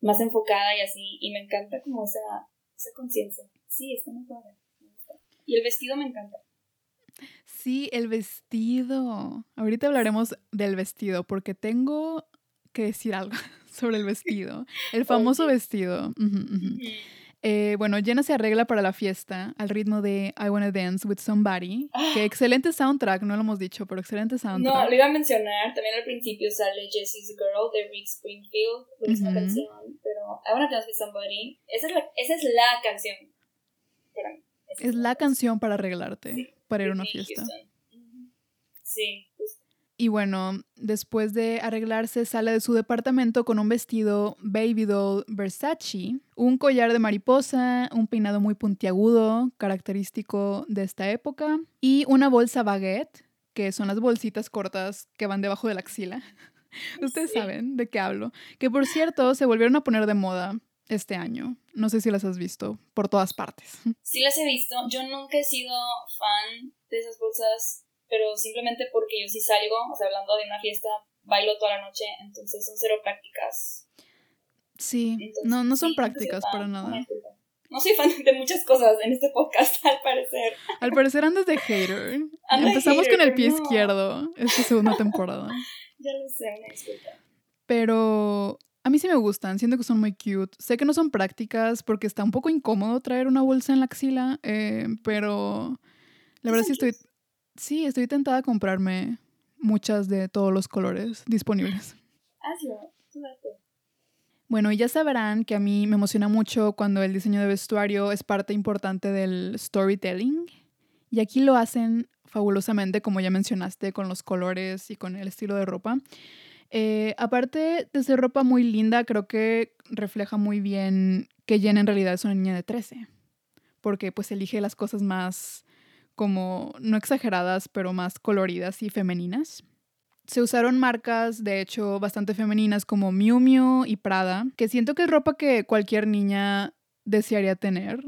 S2: más enfocada y así, y me encanta como esa, esa conciencia. Sí, está muy padre. Y el vestido me encanta.
S1: Sí, el vestido. Ahorita hablaremos del vestido porque tengo que decir algo [laughs] sobre el vestido. El famoso vestido. Eh, bueno, Jenna se arregla para la fiesta al ritmo de I Wanna Dance with Somebody. Que ah. excelente soundtrack, no lo hemos dicho, pero excelente soundtrack.
S2: No, lo iba a mencionar. También al principio sale Jessie's Girl de Rick Springfield, buenísima canción. Pero I Wanna Dance with Somebody. Esa es la, esa es la canción
S1: Es, la, canción para arreglarte, para ir a una fiesta.
S2: Sí,
S1: y bueno, después de arreglarse, sale de su departamento con un vestido Baby Doll Versace, un collar de mariposa, un peinado muy puntiagudo, característico de esta época, y una bolsa baguette, que son las bolsitas cortas que van debajo de la axila. [laughs] Ustedes saben de qué hablo. Que por cierto, se volvieron a poner de moda este año. No sé si las has visto por todas partes. [laughs]
S2: Sí las he visto. Yo nunca he sido fan de esas bolsas pero simplemente porque yo sí salgo, o sea, hablando de una fiesta, bailo toda la noche, entonces son cero prácticas.
S1: Sí, no, no son prácticas para nada.
S2: No soy fan de muchas cosas en este podcast, [laughs] al parecer.
S1: Al parecer andas de hater. [laughs] Empezamos con el pie izquierdo esta segunda temporada.
S2: ya lo sé, una disculpa.
S1: Pero a mí sí me gustan, siento que son muy cute. Sé que no son prácticas porque está un poco incómodo traer una bolsa en la axila, eh, pero la verdad sí estoy, Sí, estoy tentada a comprarme muchas de todos los colores disponibles. Bueno, y ya sabrán que a mí me emociona mucho cuando el diseño de vestuario es parte importante del storytelling. Y aquí lo hacen fabulosamente, como ya mencionaste, con los colores y con el estilo de ropa. Eh, aparte de ser ropa muy linda, creo que refleja muy bien que Jen en realidad es una niña de 13, porque pues elige las cosas más como, no exageradas, pero más coloridas y femeninas. Se usaron marcas, de hecho, bastante femeninas como Miu Miu y Prada, que siento que es ropa que cualquier niña desearía tener,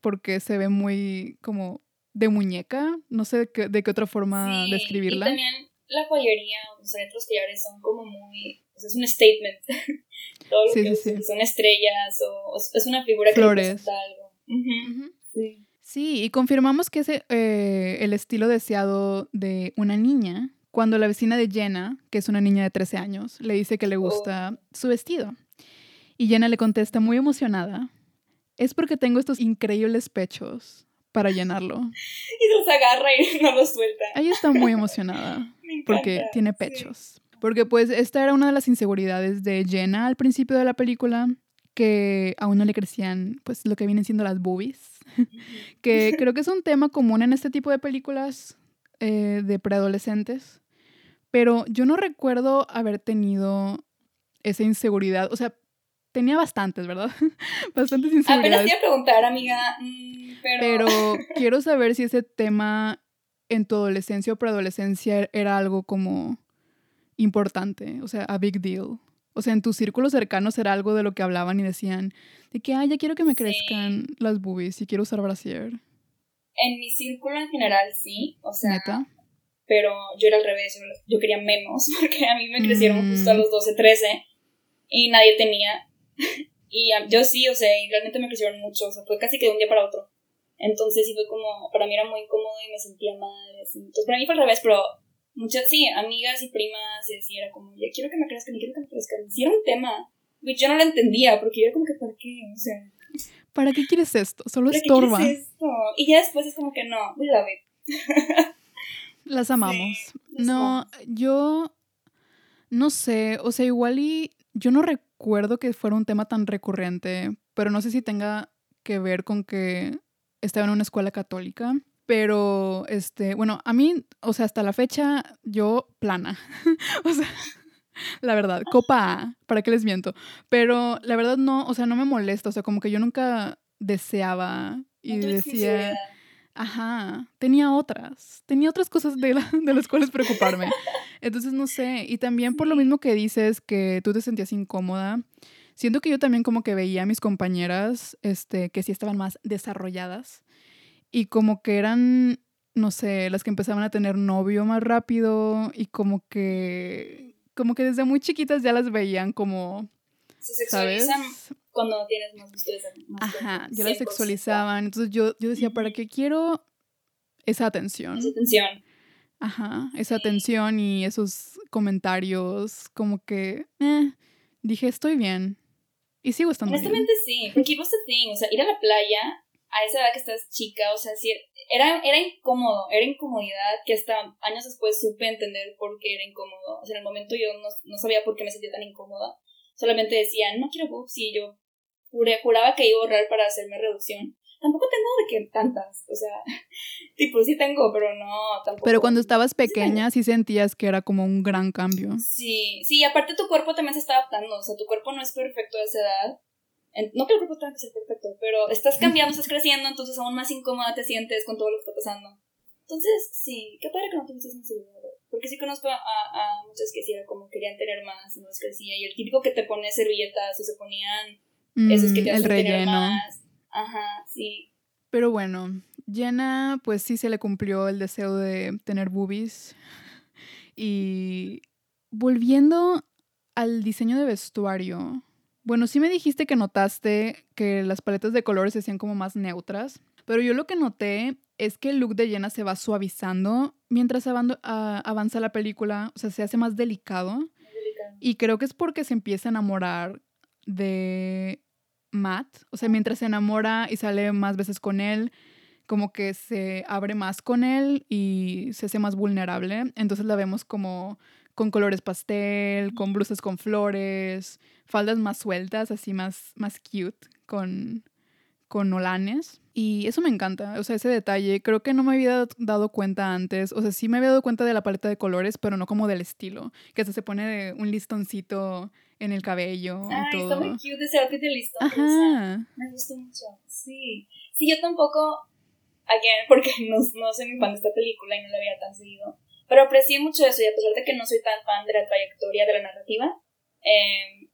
S1: porque se ve muy como de muñeca, no sé de qué, de qué otra forma
S2: Sí,
S1: describirla.
S2: Y también la joyería, o sea, los collares son como muy. Sea, es un statement. [laughs] Todo lo
S1: Sí,
S2: que
S1: sí, sí.
S2: usan, son estrellas o, o es una figura que
S1: Flores.
S2: representa algo. Ujú,
S1: Ujú.
S2: Sí.
S1: Sí, y confirmamos que es eh, el estilo deseado de una niña cuando la vecina de Jenna, que es una niña de 13 años, le dice que le gusta su vestido. Y Jenna le contesta muy emocionada, es porque tengo estos increíbles pechos para llenarlo. [laughs]
S2: Y los agarra y [laughs] no los suelta.
S1: Ella está muy emocionada. Porque tiene pechos. Porque pues esta era una de las inseguridades de Jenna al principio de la película, que aún no le crecían pues lo que vienen siendo las boobies. [laughs] que creo que es un tema común en este tipo de películas eh, de preadolescentes, pero yo no recuerdo haber tenido esa inseguridad, o sea, tenía bastantes, ¿verdad? [laughs] bastantes
S2: Apenas te
S1: inseguridades,
S2: iba a preguntar, amiga, mm, pero.
S1: pero quiero saber si ese tema en tu adolescencia o preadolescencia era algo como importante, o sea, a big deal. O sea, en tu círculo cercano era algo de lo que hablaban y decían de que, ay, ya quiero que me
S2: Sí.
S1: crezcan las boobies y quiero usar brasier.
S2: En mi círculo en general sí, o sea,
S1: ¿Neta?
S2: pero yo era al revés, yo, quería menos, [laughs] porque a mí me crecieron
S1: Mm.
S2: justo a los 12, 13 y nadie tenía. [laughs] y yo sí, o sea, y realmente me crecieron mucho, o sea, fue casi que de un día para otro. Entonces sí fue como, para mí era muy incómodo y me sentía mal. así. Entonces para mí fue al revés, pero muchas, sí, amigas y primas, y así era como, ya quiero que me crezcan, y quiero que me crezcan. Sí era un tema, y yo no lo entendía, porque yo era como que, ¿por qué? O sea,
S1: ¿Para qué quieres esto? Solo
S2: ¿para qué
S1: estorba.
S2: quieres esto? Y ya después es como que no, we love it. [laughs]
S1: Las amamos. no, yo no sé, o sea, igual y yo no recuerdo que fuera un tema tan recurrente, pero no sé si tenga que ver con que estaba en una escuela católica. Pero, este, bueno, a mí, o sea, hasta la fecha, yo plana. [laughs] o sea, la verdad, copa A, ¿para qué les miento? Pero la verdad no, o sea, no me molesta, o sea, como que yo nunca deseaba y decía. Ajá, tenía otras, tenía otras cosas de, la- de las cuales preocuparme. [laughs] Entonces, no sé, y también por lo mismo que dices que tú te sentías incómoda, siento que yo también como que veía a mis compañeras, este, que sí estaban más desarrolladas y como que eran, no sé, las que empezaban a tener novio más rápido y como que, como que desde muy chiquitas ya las veían como,
S2: Se
S1: ¿sabes?
S2: sexualizan cuando tienes más más
S1: Ajá, ya las
S2: 100%.
S1: sexualizaban. Entonces yo, yo decía, ¿para qué quiero esa atención?
S2: Esa atención.
S1: Ajá, esa
S2: Sí.
S1: atención y esos comentarios, como que, eh, dije, estoy bien. Y sigo estando bien.
S2: Honestamente sí, porque it was thing, o sea, ir a la playa a esa edad que estás chica, o sea, sí, era, era incómodo, era incomodidad que hasta años después supe entender por qué era incómodo. O sea, en el momento yo no, no sabía por qué me sentía tan incómoda. Solamente decía, no quiero boobs y yo juré- juraba que iba a ahorrar para hacerme reducción. Tampoco tengo de que tantas, o sea, [laughs] tipo sí tengo, pero no, tampoco.
S1: Pero cuando estabas pequeña sí sentías que era como un gran cambio.
S2: Sí, sí, y aparte tu cuerpo también se está adaptando, o sea, tu cuerpo no es perfecto a esa edad. No que el cuerpo tenga que ser perfecto, pero estás cambiando, estás creciendo, entonces aún más incómoda te sientes con todo lo que está pasando. Entonces, sí, qué padre que no tuviste inseguridad. Porque sí conozco a, a muchas que sí era como querían tener más y no les crecía. Y el típico que te pone servilletas o se ponían esos que
S1: Mm,
S2: te
S1: el
S2: hacen tener más. Ajá, sí.
S1: Pero bueno, Jenna pues sí se le cumplió el deseo de tener boobies. Y volviendo al diseño de vestuario. Bueno, sí me dijiste que notaste que las paletas de colores se hacían como más neutras, pero yo lo que noté es que el look de Jenna se va suavizando mientras avando- a- avanza la película, o sea, se hace más delicado.
S2: muy delicado.
S1: Y creo que es porque se empieza a enamorar de Matt. O sea, mientras se enamora y sale más veces con él, como que se abre más con él y se hace más vulnerable. Entonces la vemos como con colores pastel, con blusas con flores, faldas más sueltas, así más, más cute, con, con Nolanes. Y eso me encanta, o sea, ese detalle. Creo que no me había dado cuenta antes. O sea, sí me había dado cuenta de la paleta de colores, pero no como del estilo. Que hasta se pone un listoncito en el cabello
S2: Ay,
S1: y todo.
S2: está muy cute ese outfit de listón.
S1: Ajá.
S2: Me gustó mucho. Sí. Sí, yo tampoco, again, [laughs] porque no, no soy muy fan de esta película y no la veía tan seguido. Pero aprecié mucho eso y a pesar de que no soy tan fan de la trayectoria de la narrativa, eh,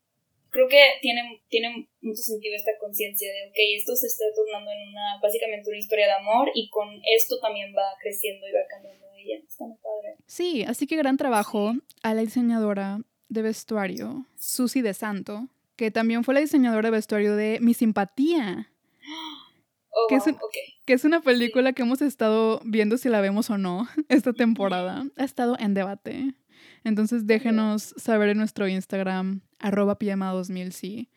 S2: creo que tiene, tiene mucho sentido esta conciencia de, ok, esto se está tornando en una, básicamente una historia de amor y con esto también va creciendo y va cambiando ella. Está muy padre.
S1: Sí, así que gran trabajo a la diseñadora de vestuario, Susi de Santo, que también fue la diseñadora de vestuario de Mi Simpatía, [gasps]
S2: Oh,
S1: ¿Qué
S2: wow,
S1: es un- que es una película que hemos estado viendo si la vemos o no [laughs] esta temporada. Ha estado en debate. Entonces déjenos saber en nuestro Instagram, arroba pijama2000, si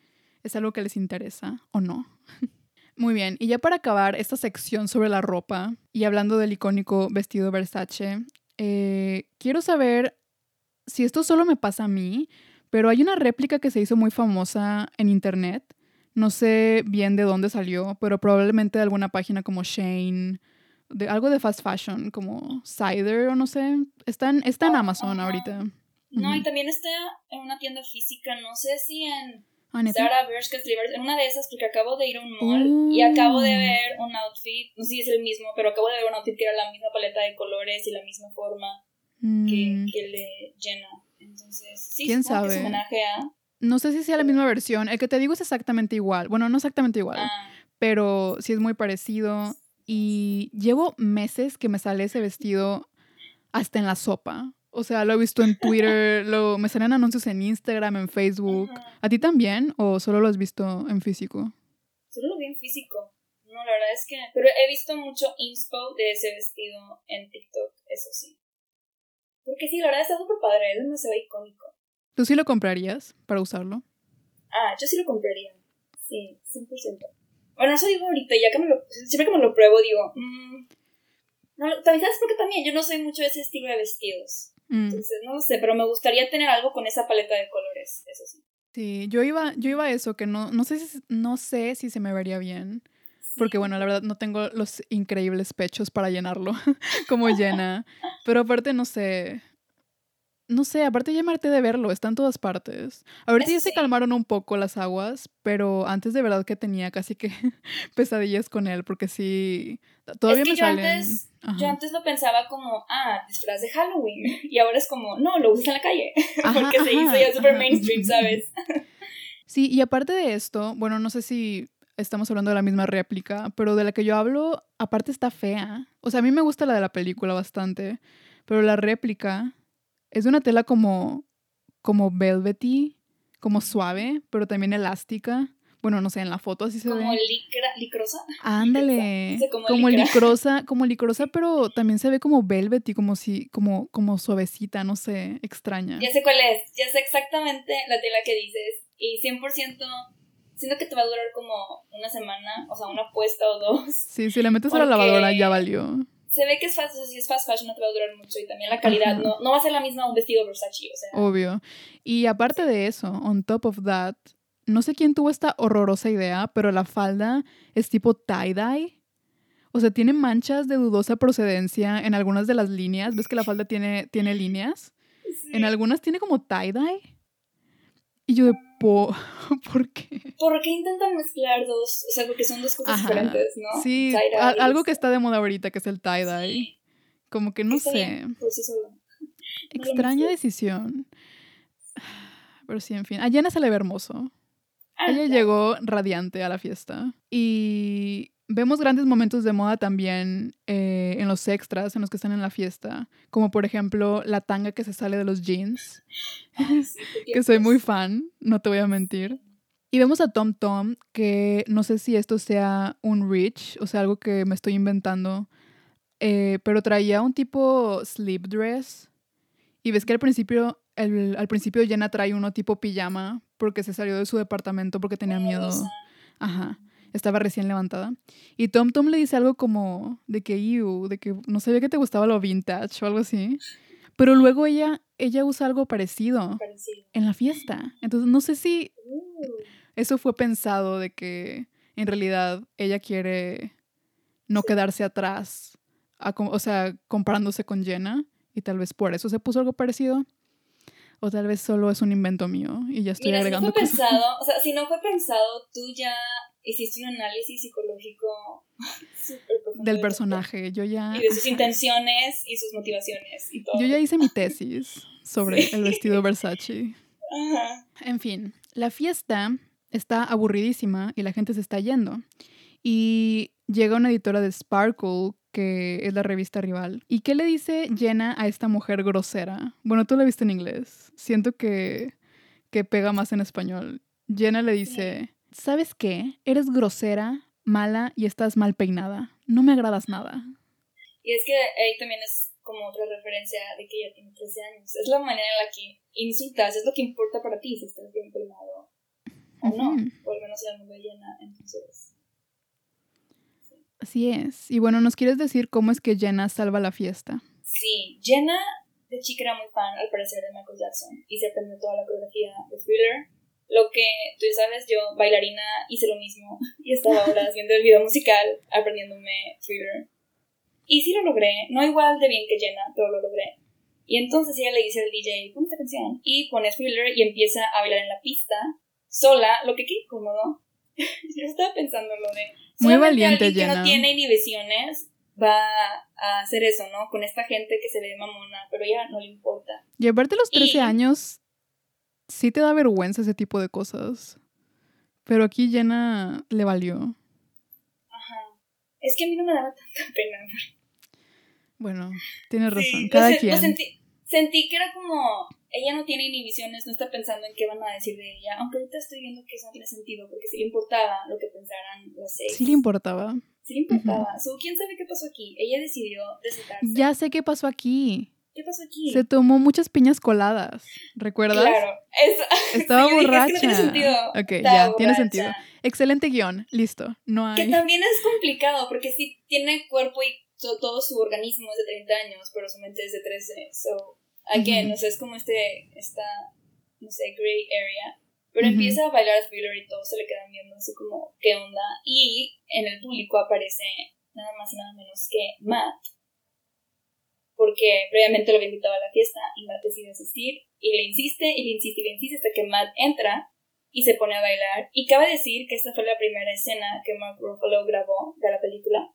S1: es algo que les interesa o no. [laughs] Muy bien, y ya para acabar esta sección sobre la ropa y hablando del icónico vestido Versace, eh, quiero saber si esto solo me pasa a mí, pero hay una réplica que se hizo muy famosa en internet. No sé bien de dónde salió, pero probablemente de alguna página como Shane, de algo de fast fashion, como Cider o no sé. Está en, está en
S2: Oh,
S1: Amazon ahorita.
S2: No, y también está en una tienda física, no sé si en
S1: Ah.
S2: Zara, Bershka, en una de esas, porque acabo de ir a un mall y acabo de
S1: Oh.
S2: ver un outfit, no sé si es el mismo, pero acabo de ver un outfit que era la misma paleta de colores y la misma forma que,
S1: Mm,
S2: que le llena. Entonces, sí,
S1: ¿Quién
S2: supongo que
S1: sabe?
S2: homenaje a...
S1: no sé si sea la misma versión. El que te digo es exactamente igual. Bueno, no exactamente igual,
S2: ah,
S1: pero sí es muy parecido. Y llevo meses que me sale ese vestido hasta en la sopa. O sea, lo he visto en Twitter, lo, me salen anuncios en Instagram, en Facebook. ¿A ti también? ¿O solo lo has visto en físico?
S2: Solo lo vi en físico. No, la verdad es que... Pero he visto mucho inspo de ese vestido en TikTok, eso sí. Porque sí, la verdad está súper padre, es demasiado icónico.
S1: ¿Tú sí lo comprarías para usarlo?
S2: Ah, yo sí lo compraría. Sí, 100%. Bueno, eso digo ahorita, ya que me lo... Siempre que me lo pruebo digo... mm, no, también sabes por qué también yo no soy mucho de ese estilo de vestidos.
S1: Mm,
S2: Entonces, no sé, pero me gustaría tener algo con esa paleta de colores, eso sí.
S1: Sí, yo iba, yo iba a eso, que no, no, sé si, no sé si se me vería bien. Porque bueno, la verdad no tengo los increíbles pechos para llenarlo [laughs] como llena. Pero aparte no sé. No sé, aparte ya me harté de verlo, está en todas partes. Ahorita ya
S2: Eso
S1: se
S2: sí.
S1: calmaron un poco las aguas, pero antes de verdad que tenía casi que [laughs] pesadillas con él, porque sí, todavía
S2: es que
S1: me
S2: yo
S1: salen.
S2: antes,
S1: Ajá.
S2: yo antes lo pensaba como, ah, disfraz de Halloween. [laughs] Y ahora es como, no, lo usas en la calle. [laughs]
S1: Ajá,
S2: Porque se hizo
S1: ajá,
S2: ya súper
S1: ajá.
S2: mainstream, ¿sabes?
S1: Sí, y aparte de esto, bueno, no sé si estamos hablando de la misma réplica, pero de la que yo hablo, aparte está fea. O sea, a mí me gusta la de la película bastante, pero la réplica es de una tela como, como velvety, como suave, pero también elástica. Bueno, no sé, en la foto así se
S2: Como
S1: ve.
S2: licra, licrosa. [laughs]
S1: Ándale,
S2: como
S1: como
S2: licra.
S1: licrosa, como licrosa, pero también se ve como velvety, como si, como, como suavecita, no sé, extraña.
S2: Ya sé cuál es, ya sé exactamente la tela que dices. Y 100% siento que te va a durar como una semana, o sea, una puesta o dos.
S1: Sí, si le metes a la lavadora ya valió.
S2: Se ve que es fast, o sea, si es fast fashion no te va a durar mucho y también la calidad
S1: Ajá.
S2: no, no va a ser la misma un vestido Versace, o sea.
S1: Obvio. Y aparte de eso, on top of that, no sé quién tuvo esta horrorosa idea, pero la falda es tipo tie-dye. O sea, tiene manchas de dudosa procedencia en algunas de las líneas. ¿Ves que la falda tiene, tiene líneas?
S2: sí.
S1: En algunas tiene como tie-dye. Y yo de, po [laughs] ¿por qué?
S2: ¿Por qué intentan mezclar dos? O sea, porque son dos cosas
S1: Ajá.
S2: diferentes, ¿no?
S1: Sí, a- algo que está de moda ahorita, que es el tie-dye.
S2: Sí,
S1: Como que no
S2: está
S1: sé.
S2: bien, por sí solo. lo
S1: Extraña decisión. [sighs] Pero sí, en fin. A se le ve hermoso. Ella [laughs] llegó radiante a la fiesta. Y vemos grandes momentos de moda también eh, en los extras, en los que están en la fiesta. Como por ejemplo la tanga que se sale de los jeans, [laughs] que soy muy fan, no te voy a mentir. Y vemos a Tom Tom, que no sé si esto sea un rich, o sea, algo que me estoy inventando, eh, pero traía un tipo sleep dress. Y ves que al principio, el- al principio Jenna trae uno tipo pijama porque se salió de su departamento porque tenía miedo. Ajá. Estaba recién levantada. Y Tom Tom le dice algo como de que, "Ew", de que no sabía que te gustaba lo vintage o algo así. Pero luego ella, ella usa algo parecido
S2: Parecido.
S1: en la fiesta. Entonces no sé si eso fue pensado de que en realidad ella quiere no quedarse atrás, o sea, comparándose con Jenna, y tal vez por eso se puso algo parecido. O tal vez solo es un invento mío y ya estoy agregando
S2: si no fue pensado, [laughs] o sea, si no fue pensado, tú ya hiciste un análisis psicológico [laughs]
S1: del personaje. Yo ya.
S2: Y de sus intenciones y sus motivaciones y todo.
S1: Yo ya hice mi tesis sobre el vestido Versace. [laughs] Ajá. En fin, la fiesta está aburridísima y la gente se está yendo. Y llega una editora de Sparkle, que es la revista rival. ¿Y qué le dice Jenna a esta mujer grosera? Bueno, tú la viste en inglés. Siento que, que pega más en español. Jenna le dice, ¿sabes qué? Eres grosera, mala y estás mal peinada. No me agradas nada.
S2: Y es que ahí también es como otra referencia de que ella tiene 13 años. Es la manera en la que insultas, es lo que importa para ti si estás bien peinado o no. O al menos en el mundo de Jenna, entonces...
S1: Así es. Y bueno, ¿nos quieres decir cómo es que Jenna salva la fiesta?
S2: Sí, Jenna de chica era muy fan, al parecer, de Michael Jackson y se aprendió toda la coreografía de Thriller lo que tú sabes, yo, bailarina, hice lo mismo [laughs] y estaba ahora [laughs] haciendo el video musical, aprendiéndome Thriller. Y sí lo logré, no igual de bien que Jenna, pero lo logré. Y entonces ella le dice al DJ, pon esta canción, y pone Thriller y empieza a bailar en la pista, sola, lo que qué cómodo. [laughs] yo estaba pensando lo de...
S1: Muy valiente,
S2: alguien
S1: que
S2: no tiene inhibiciones va a hacer eso, ¿no? Con esta gente que se ve mamona, pero ya no le importa.
S1: Y aparte los 13 años, sí te da vergüenza ese tipo de cosas. Pero aquí Jenna le valió.
S2: Ajá. Es que a mí no me daba tanta pena.
S1: Bueno, tienes razón. Cada quien.
S2: sentí, sentí, que era como. Ella no tiene inhibiciones, no está pensando en qué van a decir de ella. Aunque ahorita estoy viendo que eso no tiene sentido, porque sí le importaba lo que pensaran las seis.
S1: Sí le importaba.
S2: Sí le importaba. ¿Quién sabe qué pasó aquí? Ella decidió desatarse.
S1: Ya sé qué pasó aquí.
S2: ¿Qué pasó aquí?
S1: Se tomó muchas piñas coladas, ¿recuerdas?
S2: Claro, [laughs] [laughs]
S1: Estaba borracha.
S2: tiene sentido.
S1: Ok, ya, tiene sentido. Excelente guion, listo. No hay...
S2: Que también es complicado, porque sí tiene cuerpo y todo, su organismo es de 30 años, pero su mente es de 13. So, again, no sé, es como este, esta, no sé, gray area. Pero empieza a bailar thriller y todos se le quedan viendo así como, ¿qué onda? Y en el público aparece nada más y nada menos que Matt, porque previamente lo había invitado a la fiesta y Matt decide asistir y le insiste y le insiste y le insiste hasta que Matt entra y se pone a bailar. Y cabe decir que esta fue la primera escena que Mark Ruffalo grabó de la película.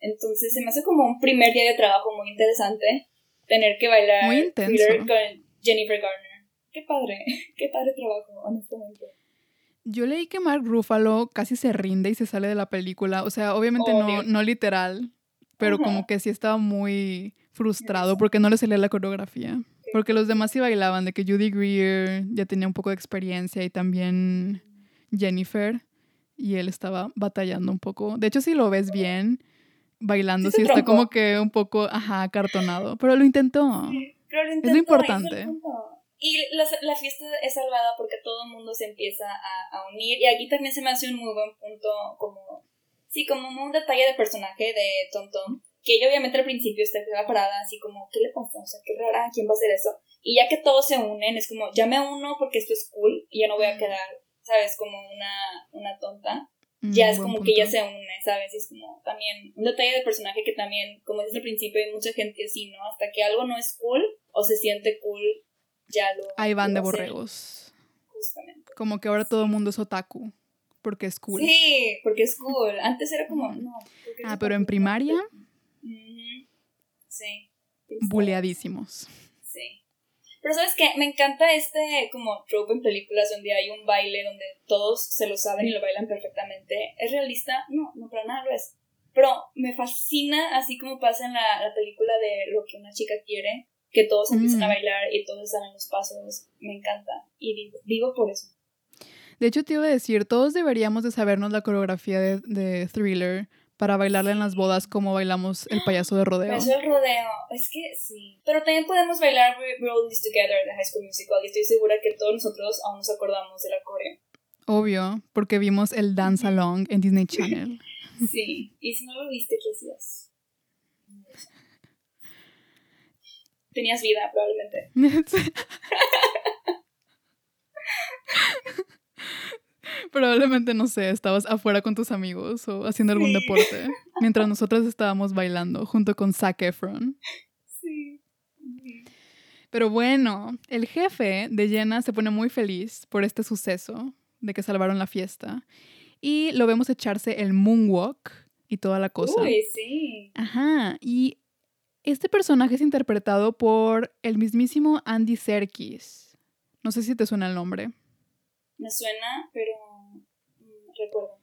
S2: Entonces se me hace como un primer día de trabajo muy interesante tener que bailar
S1: muy intenso.
S2: con Jennifer Garner. Qué padre, [laughs] qué padre trabajo, honestamente.
S1: Yo leí que Mark Ruffalo casi se rinde y se sale de la película. O sea, obviamente no, no literal, pero como que sí estaba muy frustrado porque no le salía la coreografía. Porque los demás sí bailaban, de que Judy Greer ya tenía un poco de experiencia y también Jennifer, y él estaba batallando un poco. De hecho, si lo ves bien, bailando, sí, está como que un poco, ajá, cartonado, pero lo intentó. es lo importante.
S2: Y la, la, fiesta es salvada porque todo el mundo se empieza a, a unir, y aquí también se me hace un muy buen punto como Sí, como un detalle de personaje de Tom Tom, que ella obviamente al principio está parada así como, ¿qué le pasa? O sea, qué rara, ¿quién va a hacer eso? Y ya que todos se unen, es como, ya me uno porque esto es cool y ya no voy a quedar, ¿sabes? Como una, una tonta. Mm, ya es como que ya se une, ¿sabes? Y es como también un detalle de personaje que también, como dices al principio, hay mucha gente así, ¿no? Hasta que algo no es cool o se siente cool, ya lo...
S1: Ahí van de borregos.
S2: Justamente.
S1: Como que ahora todo el mundo es otaku porque es cool.
S2: Sí, porque es cool. Antes era como, no.
S1: Ah, pero en primaria.
S2: Sí.
S1: Buleadísimos.
S2: Sí. Pero sabes qué, me encanta este como trope en películas donde hay un baile donde todos se lo saben y lo bailan perfectamente. ¿Es realista? No, no para nada lo es. Pero me fascina así como pasa en la, película de lo que una chica quiere, que todos empiezan a mm. bailar y todos saben los pasos. Me encanta. Y digo por eso.
S1: De hecho, te iba a decir, todos deberíamos de sabernos la coreografía de, Thriller para bailarla en las bodas como bailamos el payaso de rodeo.
S2: Payaso de rodeo, es que sí. Pero también podemos bailar We're All This Together de High School Musical y estoy segura que todos nosotros aún nos acordamos de la coreo.
S1: Obvio, porque vimos el Dance Along en Disney Channel. [laughs]
S2: Sí, y si no lo viste, ¿qué hacías? Tenías vida, probablemente. [laughs] [laughs]
S1: Probablemente, no sé, estabas afuera con tus amigos o haciendo algún deporte, [laughs] mientras nosotros estábamos bailando junto con Zac Efron.
S2: Sí.
S1: Pero bueno, el jefe de Jenna se pone muy feliz por este suceso de que salvaron la fiesta y lo vemos echarse el moonwalk y toda la cosa.
S2: Uy, sí.
S1: Ajá, y este personaje es interpretado por el mismísimo Andy Serkis. No sé si te suena el nombre.
S2: Me suena, pero recuerdo.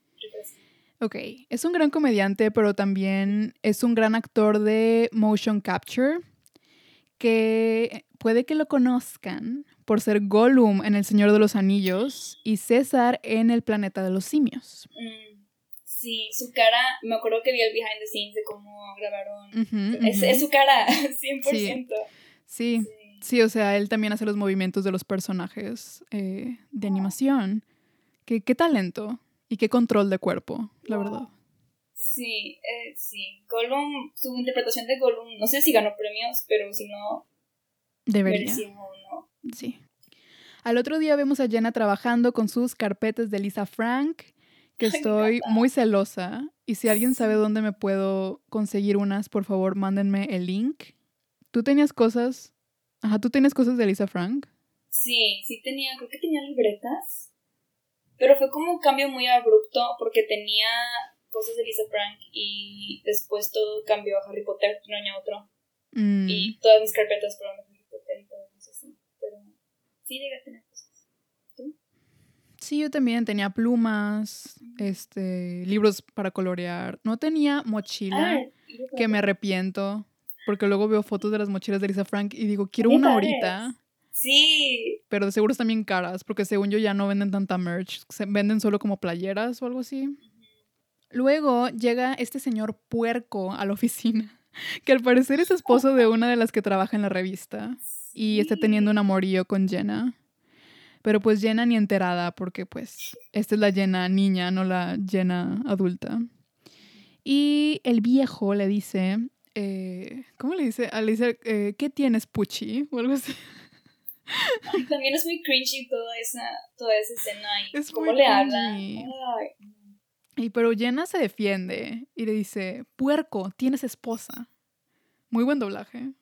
S1: Ok, es un gran comediante, pero también es un gran actor de motion capture, que puede que lo conozcan por ser Gollum en El Señor de los Anillos y César en El Planeta de los Simios.
S2: Mm, sí, su cara, me acuerdo que vi el behind the scenes de cómo grabaron. Es, su cara, [laughs] 100%.
S1: Sí,
S2: Sí.
S1: sí, o sea, él también hace los movimientos de los personajes eh, de animación. Qué, qué talento y qué control de cuerpo, la
S2: Wow.
S1: verdad.
S2: Sí, eh, sí. Gollum, su interpretación de Gollum, no sé si ganó premios, pero si no,
S1: Debería.
S2: uno.
S1: Sí. Al otro día vemos a Jenna trabajando con sus carpetas de Lisa Frank, que [laughs] estoy muy celosa. Y si alguien sabe dónde me puedo conseguir unas, por favor, mándenme el link. ¿Tú tenías cosas? Ajá, ¿tú tienes cosas de Lisa Frank?
S2: Sí, sí tenía, creo que tenía libretas. Pero fue como un cambio muy abrupto porque tenía cosas de Lisa Frank y después todo cambió a Harry Potter, no año otro.
S1: Mm,
S2: Y todas mis carpetas fueron de Harry Potter y todo eso así. Pero sí llegué a tener cosas.
S1: Sí, yo también tenía plumas, este, libros para colorear. No tenía mochila,
S2: Ah,
S1: que me arrepiento, porque luego veo fotos de las mochilas de Lisa Frank y digo, quiero una ahorita.
S2: Sí,
S1: pero de seguro están bien caras, porque según yo ya no venden tanta merch, se venden solo como playeras o algo así. Luego llega este señor puerco a la oficina, [laughs] que al parecer es esposo de una de las que trabaja en la revista y está teniendo un amorío con Jenna. Pero pues Jenna ni enterada, porque pues esta es la Jenna niña, no la Jenna adulta. Y el viejo le dice, eh, ¿cómo le dice? Ah, Le dice, eh, ¿qué tienes, Puchi? O algo así. [laughs]
S2: También es muy cringy toda esa, toda esa escena y
S1: Es
S2: cómo le habla.
S1: cringy.
S2: Ay,
S1: Y pero Jenna se defiende y le dice, puerco, tienes esposa. Muy buen doblaje.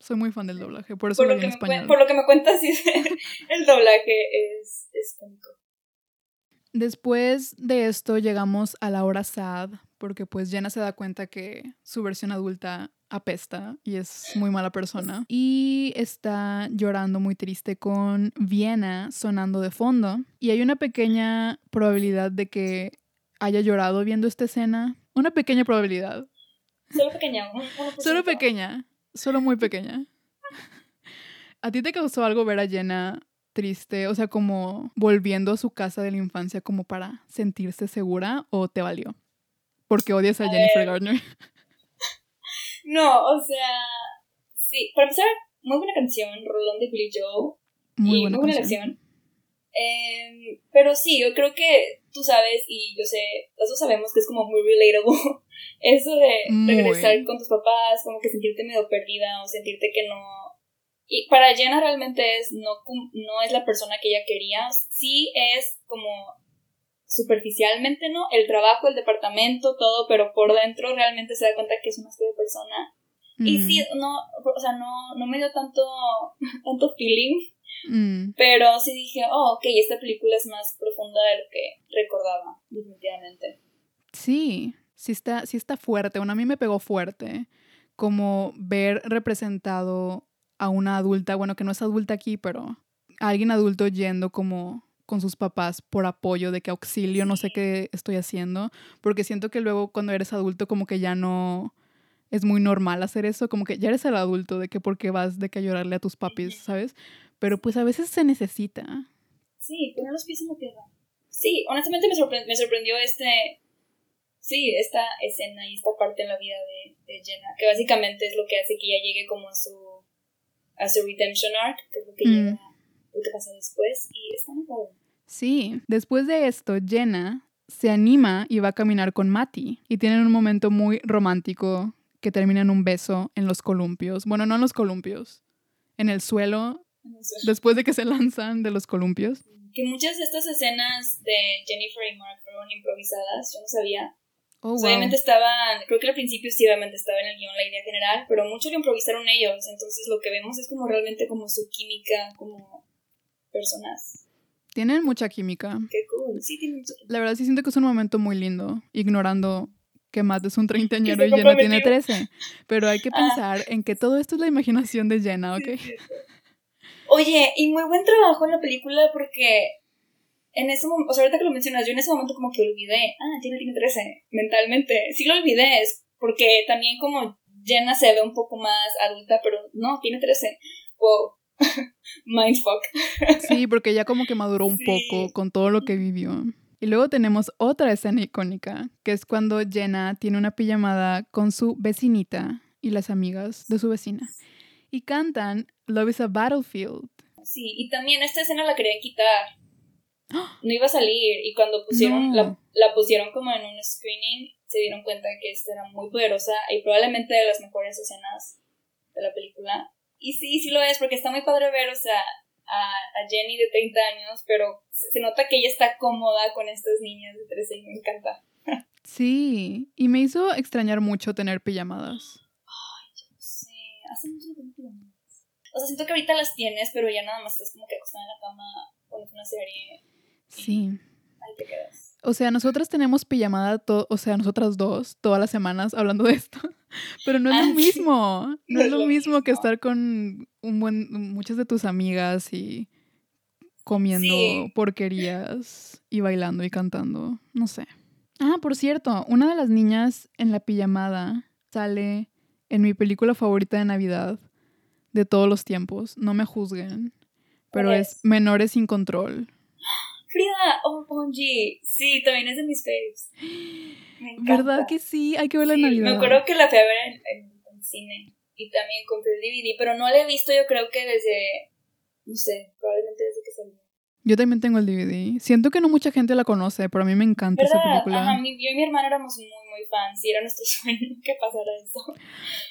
S1: Soy muy fan del doblaje, por eso
S2: por,
S1: lo
S2: que
S1: en
S2: me
S1: español.
S2: por lo que me cuentas, [laughs] sí, el doblaje es, es cómico.
S1: Después de esto llegamos a la hora sad, porque pues Jenna se da cuenta que su versión adulta apesta y es muy mala persona. Y está llorando muy triste con Viena sonando de fondo. Y hay una pequeña probabilidad de que haya llorado viendo esta escena. Una pequeña probabilidad.
S2: Solo pequeña. un- 1%.
S1: Solo pequeña, solo muy pequeña. ¿A ti te causó algo ver a Jenna triste, o sea, como volviendo a su casa de la infancia como para sentirse segura o te valió? Porque odias a,
S2: A
S1: Jennifer
S2: ver.
S1: Garner. [laughs]
S2: No, o sea, sí. Para empezar, muy buena canción, Rolón de Billy Joe.
S1: Muy
S2: y
S1: buena
S2: muy buena
S1: canción.
S2: Em, pero sí, yo creo que tú sabes y yo sé, todos sabemos que es como muy relatable [laughs] eso de
S1: Muy.
S2: regresar con tus papás, como que sentirte medio perdida o sentirte que no... Y para Jenna realmente es, no, cum- no es la persona que ella quería, sí es como superficialmente, ¿no? El trabajo, el departamento, todo, pero por dentro realmente se da cuenta que es una de persona. Y
S1: Mm,
S2: sí, no, o sea, no, no me dio tanto, [laughs] tanto feeling,
S1: mm.
S2: pero sí dije, oh, ok, esta película es más profunda de lo que recordaba, definitivamente.
S1: Sí, sí está, sí está fuerte. Bueno, a mí me pegó fuerte como ver representado a una adulta, bueno, que no es adulta aquí, pero a alguien adulto yendo como con sus papás por apoyo de que auxilio, no sé qué estoy haciendo, porque siento que luego cuando eres adulto como que ya no es muy normal hacer eso, como que ya eres el adulto de que porque vas de que a llorarle a tus papis, ¿sabes? Pero pues a veces se necesita.
S2: Sí, poner los pies en la tierra. Sí, honestamente me, sorpre- me sorprendió este, sí, esta escena y esta parte en la vida de, de Jenna, que básicamente es lo que hace que ella llegue como a su, a su redemption arc, que es lo que
S1: Mm.
S2: llega, lo que pasa después, y está muy padre.
S1: Sí, después de esto, Jenna se anima y va a caminar con Matty y tienen un momento muy romántico que termina en un beso en los columpios. Bueno, no en los columpios, en el suelo después de que se lanzan de los columpios.
S2: Que muchas de estas escenas de Jennifer y Mark fueron improvisadas, yo no sabía.
S1: Oh, wow.
S2: Obviamente estaban, creo que al principio sí, obviamente estaba en el guion la idea general, pero mucho lo improvisaron ellos, entonces lo que vemos es como realmente como su química, como personas.
S1: Tienen mucha química.
S2: Qué cool, sí, tienen.
S1: La verdad sí siento que es un momento muy lindo, ignorando que Matt es un [laughs] treintañero y Jenna tiene
S2: comprometió.
S1: 13. Pero hay que
S2: Ah.
S1: pensar en que todo esto es la imaginación de Jenna, ¿ok?
S2: Sí. Oye, y muy buen trabajo en la película porque en ese momento, o sea, ahorita que lo mencionas, yo en ese momento como que olvidé, ah, Jenna tiene 13, mentalmente. Sí lo olvidé, es porque también como Jenna se ve un poco más adulta, pero no, tiene 13. Wow. [laughs] Mindfuck.
S1: Sí, porque ya como que maduró un
S2: Sí.
S1: poco con todo lo que vivió. Y luego tenemos otra escena icónica, que es cuando Jenna tiene una pijamada con su vecinita y las amigas de su vecina. Y cantan Love is a Battlefield.
S2: Sí, y también esta escena la querían quitar. [gasps] No iba a salir y cuando pusieron
S1: No.
S2: la, la pusieron como en un screening se dieron cuenta que esta era muy poderosa y probablemente de las mejores escenas de la película. Y sí, sí lo es porque está muy padre ver, o sea, a, a Jenny de 30 años, pero se, se nota que ella está cómoda con estas niñas de 13 y me encanta.
S1: Sí, y me hizo extrañar mucho tener pijamadas.
S2: Sí, hace mucho tiempo que no me las- O sea, siento que ahorita las tienes, pero ya nada más estás como que acostada en la cama, pones una serie,
S1: Sí.
S2: ahí te quedas.
S1: O sea, nosotras tenemos pijamada, o sea, nosotras dos, todas las semanas hablando de esto. [laughs] Pero no es
S2: Ah,
S1: lo
S2: sí.
S1: mismo. No, es lo mismo que estar con un buen, muchas de tus amigas y comiendo
S2: Sí.
S1: porquerías y bailando y cantando. No sé. Ah, por cierto, una de las niñas en la pijamada sale en mi película favorita de Navidad de todos los tiempos. No me juzguen. Pero
S2: ¿Cuál
S1: es
S2: es?
S1: Menores sin control.
S2: Frida, oh, Ponji. Sí, también es de mis faves. Me encanta.
S1: ¿Verdad que sí? Hay que verla en
S2: Sí,
S1: Navidad.
S2: Me acuerdo que la fui a ver en, en- en cine. Y también compré el DVD, pero no la he visto yo creo que desde, no sé, probablemente desde que salió.
S1: Yo también tengo el DVD. Siento que no mucha gente la conoce, pero a mí me encanta esa
S2: ¿Verdad?
S1: película.
S2: Ajá, mi- yo y mi hermana éramos muy, muy fans y era nuestro [laughs] sueño que pasara eso.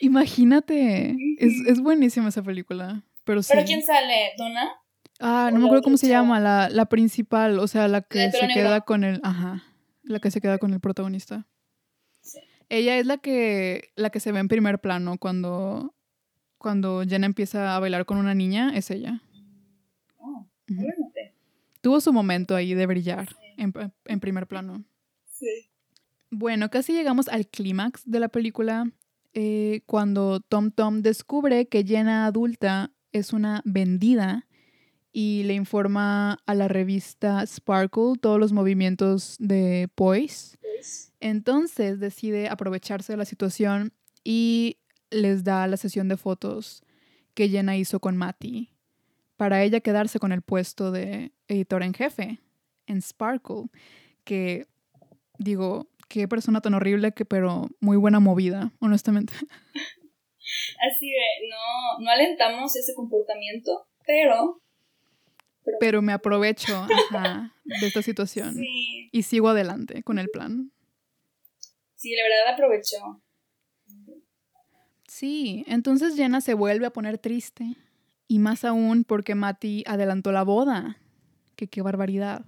S1: Imagínate. Es, es buenísima esa película. Pero sí.
S2: ¿Pero quién sale? ¿Donna?
S1: Ah, no me acuerdo cómo se llama. La, la principal, o sea, la que se queda
S2: negro.
S1: con el. Ajá. La que se queda con el protagonista.
S2: Sí.
S1: Ella es la que, la que se ve en primer plano cuando, cuando Jenna empieza a bailar con una niña. Es ella.
S2: Oh, noté.
S1: Tuvo su momento ahí de brillar
S2: Sí.
S1: en, en primer plano.
S2: Sí.
S1: Bueno, casi llegamos al clímax de la película eh, cuando Tom Tom descubre que Jenna adulta es una vendida y le informa a la revista Sparkle todos los movimientos de Poise. Entonces decide aprovecharse de la situación y les da la sesión de fotos que Jenna hizo con Matty para ella quedarse con el puesto de editora en jefe en Sparkle, que digo, qué persona tan horrible que pero muy buena movida, honestamente. [laughs]
S2: Así de, no, no alentamos ese comportamiento, pero...
S1: Pero me aprovecho ajá, de esta situación
S2: Sí,
S1: y sigo adelante con el plan.
S2: sí, la verdad aprovechó.
S1: Sí, entonces Jenna se vuelve a poner triste. Y más aún porque Matty adelantó la boda. Que qué barbaridad.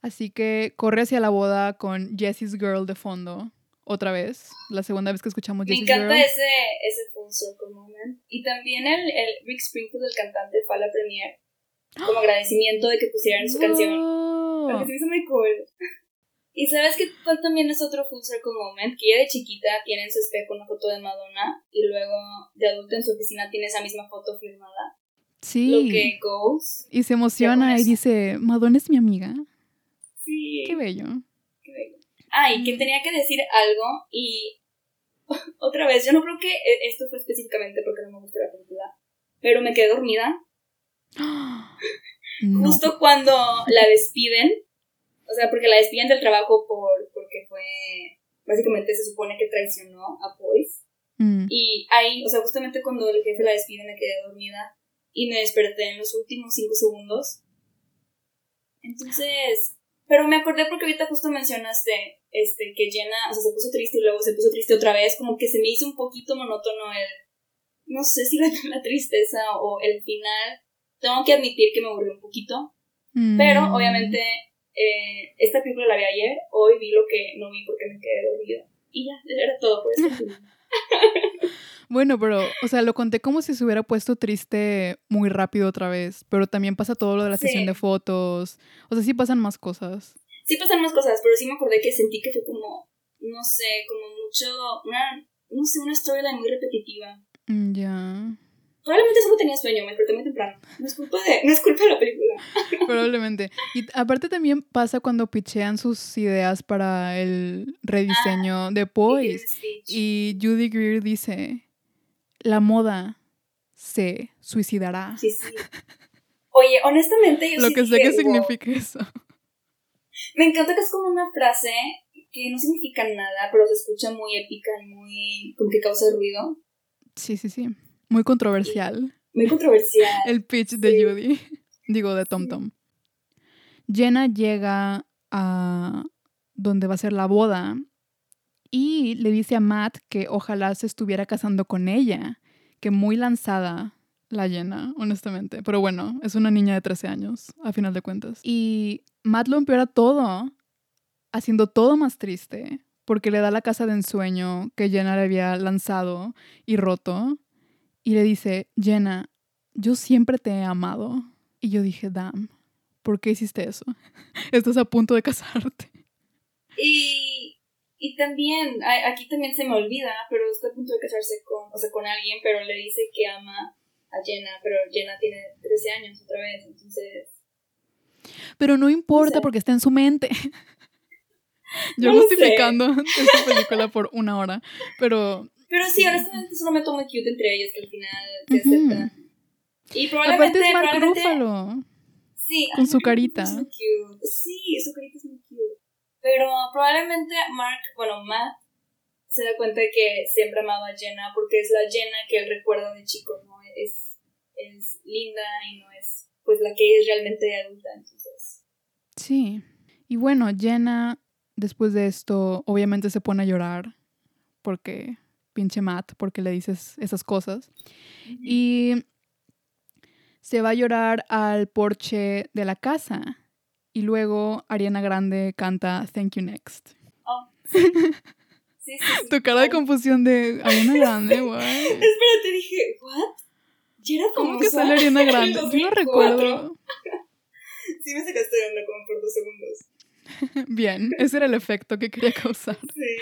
S1: Así que corre hacia la boda con Jessie's Girl de fondo. Otra vez. La segunda vez que escuchamos
S2: Me
S1: Jessie's
S2: encanta
S1: Girl.
S2: ese, ese full circle moment. Y también el, el Rick Springfield, el cantante, fue a la premiere como agradecimiento de que pusieran su canción.
S1: Wow.
S2: Porque se me hizo muy cool. [laughs] Y sabes que también es otro full circle moment, que ella de chiquita tiene en su espejo una foto de Madonna y luego de adulta en su oficina tiene esa misma foto firmada. Lo
S1: Sí.
S2: que goes.
S1: Y se emociona y dice, Madonna es mi amiga.
S2: Sí.
S1: Qué bello.
S2: Qué bello. Ah, y que tenía que decir algo y [laughs] otra vez, yo no creo que e- esto fue específicamente porque no me gustó la película, pero me quedé dormida
S1: No.
S2: justo cuando la despiden, o sea, porque la despiden del trabajo por porque fue, básicamente se supone que traicionó a Poise.
S1: Mm.
S2: Y ahí, o sea, justamente cuando el jefe la despide me quedé dormida y me desperté en los últimos cinco segundos. Entonces, pero me acordé porque ahorita justo mencionaste este, que Jenna, o sea, se puso triste y luego se puso triste otra vez, como que se me hizo un poquito monótono el, no sé si [laughs] la, la tristeza o el final tengo que admitir que me aburrió un poquito, pero
S1: Mm.
S2: obviamente eh, esta película la vi ayer, hoy vi lo que no vi porque me quedé dormida. Y ya, era todo por eso. [laughs] [laughs]
S1: Bueno, pero, o sea, lo conté como si se hubiera puesto triste muy rápido otra vez, pero también pasa todo lo de la
S2: Sí.
S1: sesión de fotos. O sea, sí pasan más cosas.
S2: sí pasaron más cosas, pero sí me acordé que sentí que fue como, no sé, como mucho, una, no sé, una storyline muy repetitiva.
S1: Mm, Ya.
S2: Probablemente solo tenía sueño, me desperté muy temprano. No es culpa de, no es culpa de la película. [laughs]
S1: Probablemente. Y aparte también pasa cuando pichean sus ideas para el rediseño de Boys.
S2: Speech.
S1: Y Judy Greer dice, la moda se suicidará.
S2: Sí, sí. Oye, honestamente, yo
S1: Lo
S2: sí
S1: que sé que
S2: "Wow".
S1: significa eso.
S2: Me encanta que es como una frase que no significa nada, pero se escucha muy épica y muy. como que causa ruido.
S1: Sí, sí, sí. Muy controversial.
S2: Muy controversial. [laughs]
S1: El pitch de. Judy. Digo, de Tom. Tom. Jenna llega a donde va a ser la boda y le dice a Matt que ojalá se estuviera casando con ella, que muy lanzada la Jenna, honestamente. Pero bueno, es una niña de 13 años, a final de cuentas. Y Matt lo empeora todo, haciendo todo más triste, porque le da la casa de ensueño que Jenna le había lanzado y roto. Y le dice, Jenna, yo siempre te he amado. Y yo dije, damn, ¿por qué hiciste eso? [laughs] Estás a punto de casarte.
S2: Y, y también, aquí también se me olvida, pero está a punto de casarse con, o sea, con alguien, pero le dice que ama a Jenna, pero Jenna tiene 13 años otra vez, entonces...
S1: Pero no importa
S2: sé.
S1: porque está en su mente. [laughs] Yo
S2: No
S1: justificando [laughs] esta película por una hora. Pero
S2: Pero sí, honestamente es un momento muy cute entre ellos que al final
S1: Ujú.
S2: aceptan. Y probablemente...
S1: aparte es Mark Ruffalo.
S2: Sí,
S1: con su carita.
S2: es muy cute. Sí, su carita es muy cute. Pero probablemente Mark, bueno, Matt, se da cuenta de que siempre amaba a Jenna porque es la Jenna que él recuerda de chico, ¿no? Es, es linda y no es pues la que es realmente de adulta, entonces.
S1: Sí. Y bueno, Jenna, después de esto, obviamente se pone a llorar. Porque, pinche Matt, porque le dices esas cosas. Y se va a llorar al porche de la casa. Y luego Ariana Grande canta Thank You Next.
S2: Oh, sí. Sí, sí. [laughs]
S1: Tu cara de confusión de Ariana [laughs] Grande, guay.
S2: Espérate, dije, ¿what? ¿Ya era
S1: ¿Cómo que sale Ariana [laughs] Grande? Yo no
S2: 2004?
S1: recuerdo.
S2: Sí me sacaste de onda como por dos segundos. [laughs]
S1: Bien, ese era el efecto que quería causar. [laughs]
S2: Sí.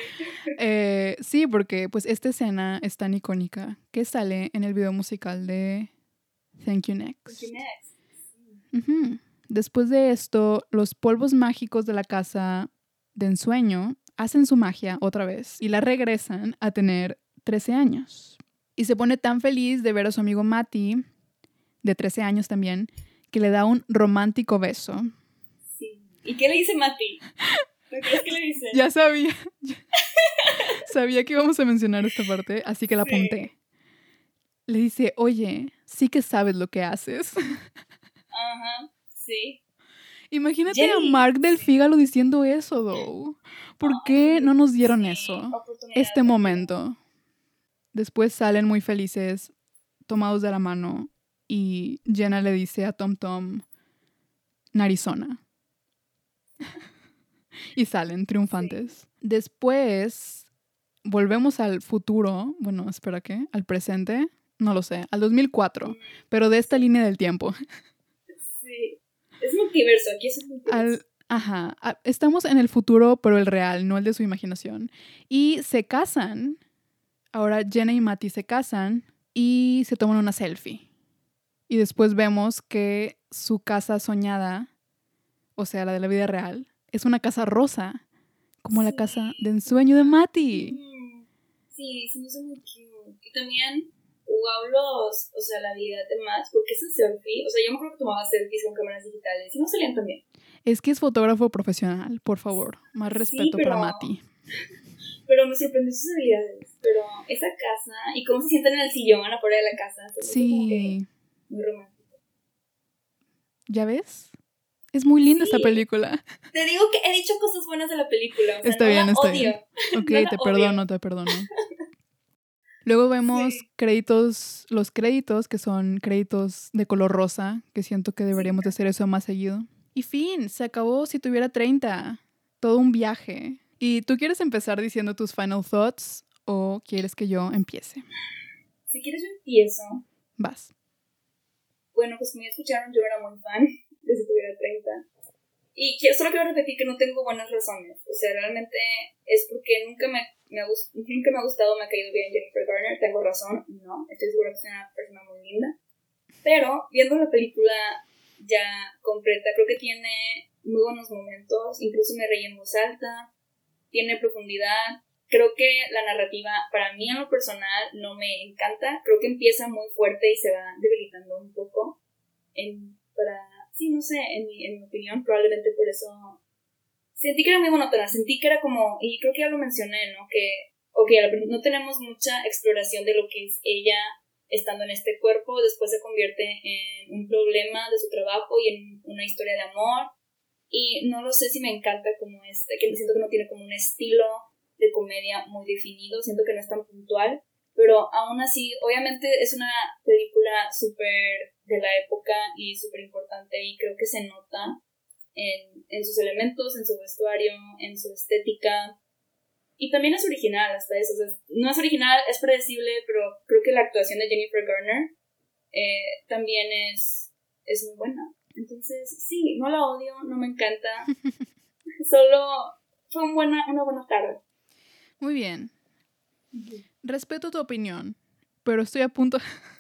S1: Eh, sí, porque pues esta escena es tan icónica que sale en el video musical de Thank You Next.
S2: Thank you, next.
S1: Después de esto, los polvos mágicos de la casa de ensueño hacen su magia otra vez y la regresan a tener 13 años. Y se pone tan feliz de ver a su amigo Mati, de 13 años también, que le da un romántico beso.
S2: ¿Y qué le dice Mati? ¿No crees que le dice?
S1: Ya sabía. [laughs] sabía que íbamos a mencionar esta parte, así que la
S2: Sí.
S1: apunté. Le dice, oye, sí que sabes lo que haces.
S2: Ajá, sí.
S1: Imagínate a. Mark del Fígalo diciendo eso, though. ¿Por qué no nos dieron
S2: Sí,
S1: eso? Este momento. Después salen muy felices, tomados de la mano, y Jenna le dice a Tom Tom, Narizona. [laughs] y salen triunfantes. Después volvemos al futuro, bueno, espera que, al presente, no lo sé, al 2004, pero de esta línea del tiempo.
S2: Sí. Es multiverso, aquí es multiverso.
S1: Al, ajá, a- estamos en el futuro, pero el real, no el de su imaginación. Y se casan. Ahora Jenna y Matty se casan y se toman una selfie. Y después vemos que su casa soñada, o sea, la de la vida real, es una casa rosa, como la
S2: Sí.
S1: casa de ensueño de.
S2: Mm, Sí, se me hizo muy cute. Y también, wow, los, o sea, la vida de Matt, porque esa selfie, o sea, yo me acuerdo que tomaba selfies con cámaras digitales y no salían tan bien.
S1: Es que es fotógrafo profesional, por favor. Más respeto para
S2: pero-
S1: Matty. [laughs]
S2: Pero me sorprendió sus habilidades. Pero esa casa y cómo se sientan en el sillón afuera de la casa,
S1: Sí,
S2: muy romántico.
S1: ¿ya ves? Es muy linda esta película.
S2: Te digo que he dicho cosas buenas de la película. O sea,
S1: Está
S2: no
S1: bien,
S2: la
S1: está
S2: odio.
S1: bien. [laughs] Ok,
S2: No
S1: te
S2: odio.
S1: perdono, te perdono. Luego vemos créditos, los créditos, que son créditos de color rosa, que siento que deberíamos de hacer eso más seguido. Y fin, se acabó si tuviera 30. Todo un viaje. ¿Y tú quieres empezar diciendo tus final thoughts o quieres que yo empiece?
S2: Si quieres yo empiezo.
S1: Vas.
S2: Bueno, pues como ya escucharon, yo era muy fan de si tuviera 30. Y solo quiero repetir que no tengo buenas razones. O sea, realmente es porque nunca me, me, ha, nunca me ha gustado, me ha caído bien Jennifer Garner. Tengo razón, no. Estoy segura que es una persona muy linda. Pero viendo la película ya completa, creo que tiene muy buenos momentos. Incluso me reí en voz alta. Tiene profundidad. Creo que la narrativa, para mí en lo personal, no me encanta. Creo que empieza muy fuerte y se va debilitando un poco. En, para sí, no sé, en mi, en mi opinión, probablemente por eso sentí que era muy monótona, sentí que era como, y creo que ya lo mencioné, ¿no? Que, ok, no tenemos mucha exploración de lo que es ella estando en este cuerpo, después se convierte en un problema de su trabajo y en una historia de amor, y no lo sé si me encanta como este, que siento que no tiene como un estilo de comedia muy definido, siento que no es tan puntual, pero aún así, obviamente es una película súper de la época y súper importante y creo que se nota en, en, sus elementos, en su vestuario, en su estética. Y también es original hasta eso. no es original, es predecible, pero creo que la actuación de Jennifer Garner eh, también es, es muy buena. Entonces, sí, no la odio, no me encanta. [laughs] Solo fue una buena, una buena tarde.
S1: Muy bien. Respeto tu opinión, pero estoy a punto [laughs]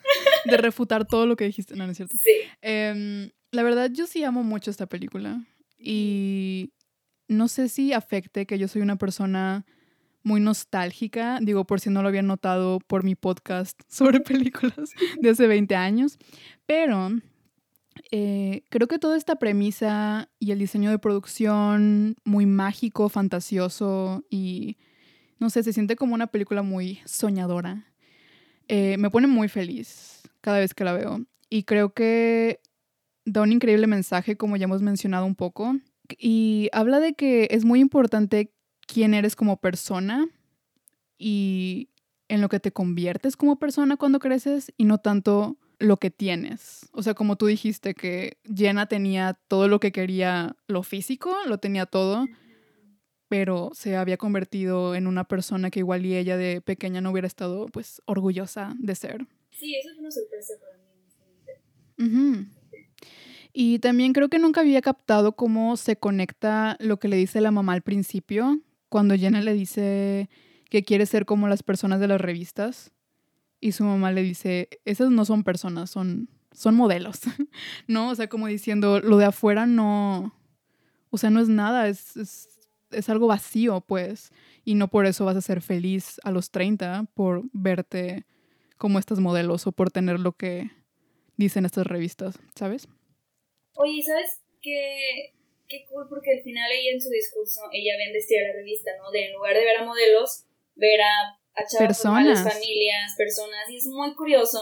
S1: de refutar todo lo que dijiste. No, no es cierto.
S2: Sí.
S1: Em, la verdad, yo sí amo mucho esta película. Y no sé si afecte que yo soy una persona muy nostálgica, digo, por si no lo habían notado por mi podcast [laughs] sobre películas de hace 20 años, pero eh, creo que toda esta premisa y el diseño de producción muy mágico, fantasioso y no sé, se siente como una película muy soñadora. Eh, me pone muy feliz cada vez que la veo. Y creo que da un increíble mensaje, como ya hemos mencionado un poco. Y habla de que es muy importante quién eres como persona y en lo que te conviertes como persona cuando creces y no tanto lo que tienes. O sea, como tú dijiste que Jenna tenía todo lo que quería, lo físico, lo tenía todo, pero se había convertido en una persona que igual y ella de pequeña no hubiera estado pues orgullosa de ser.
S2: Sí, eso es una sorpresa para mí.
S1: Y también creo que nunca había captado cómo se conecta lo que le dice la mamá al principio, cuando Jenna le dice que quiere ser como las personas de las revistas. Y su mamá le dice, esas no son personas, son, son modelos. [laughs] ¿No? O sea, como diciendo, lo de afuera no, o sea, no es nada, es, es es algo vacío, pues, y no por eso vas a ser feliz a los 30 por verte como estos modelos o por tener lo que dicen estas revistas, ¿sabes?
S2: Oye, ¿sabes qué, qué cool? Porque al final ella en su discurso, ella bendecía la revista, ¿no? De en lugar de ver a modelos, ver a, a chavas personas. familias, personas, y es muy curioso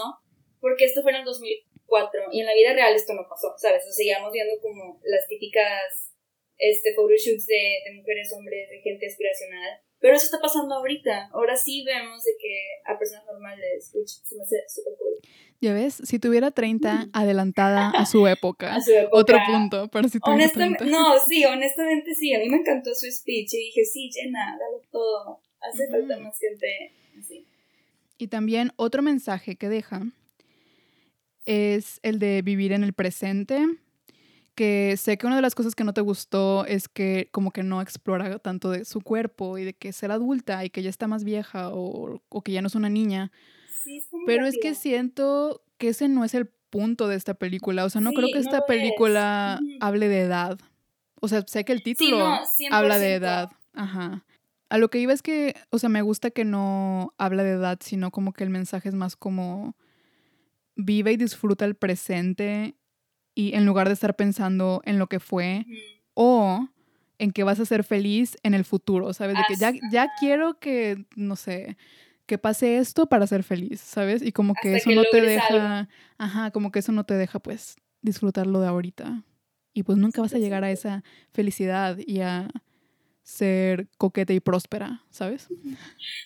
S2: porque esto fue en el 2004 y en la vida real esto no pasó, ¿sabes? O seguíamos viendo como las típicas este, photoshoots de, de mujeres, hombres, de gente aspiracional. Pero eso está pasando ahorita. Ahora sí vemos de que a personas normales, which se me hace súper cool.
S1: Ya ves, si tuviera 30, adelantada a su [laughs] época.
S2: a su época.
S1: Otro punto, para si tuviera
S2: honestamente, No, sí, honestamente sí. A mí me encantó su speech y dije, sí, llena, dale todo. Hace falta más gente así.
S1: Y también otro mensaje que deja es el de vivir en el presente que sé que una de las cosas que no te gustó es que como que no explora tanto de su cuerpo y de que ser adulta y que ya está más vieja o, que ya no es una niña. Pero es que siento que ese no es el punto de esta película. O sea, no creo que esta película hable de edad. O sea, sé que el título habla de edad. Ajá. A lo que iba es que, o sea, me gusta que no habla de edad, sino como que el mensaje es más como vive y disfruta el presente y en lugar de estar pensando en lo que fue o en que vas a ser feliz en el futuro, ¿sabes? De que ya, ya quiero que, no sé, que pase esto para ser feliz, ¿sabes? Y como que eso no te deja, ajá, como que eso no te deja pues disfrutarlo de ahorita. Y pues nunca vas a llegar a esa felicidad y a ser coqueta y próspera, ¿sabes?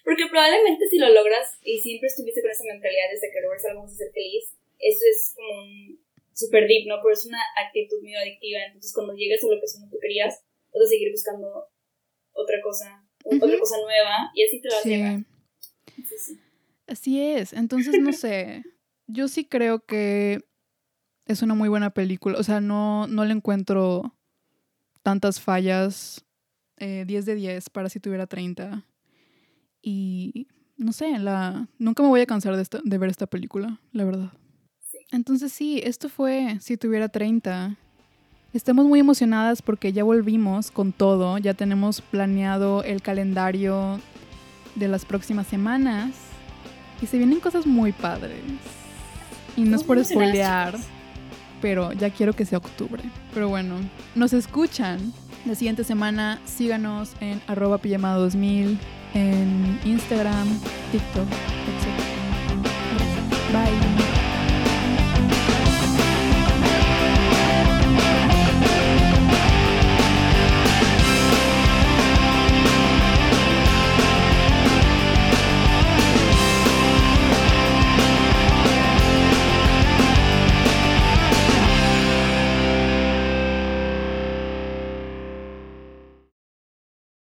S2: Porque probablemente si lo logras y siempre estuviste con esa mentalidad de que logras algo vas a ser feliz, eso es como un super deep, ¿no? Pero es una actitud muy adictiva. Entonces, cuando llegues a lo que tú querías, vas a seguir buscando otra cosa, otra cosa nueva, y así te vas a llegar.
S1: Así es. Entonces, no sé. Yo sí creo que es una muy buena película. O sea, no, no le encuentro tantas fallas. 10 eh, de 10 para si tuviera 30. Y no sé, la, nunca me voy a cansar de, de ver esta película, la verdad. Entonces sí, esto fue si tuviera 30. Estamos muy emocionadas porque ya volvimos con todo, ya tenemos planeado el calendario de las próximas semanas y se vienen cosas muy padres. Y no es por spoilear, pero ya quiero que sea octubre. Pero bueno, nos escuchan. La siguiente semana síganos en arroba pijama 2000 en Instagram, TikTok, etc.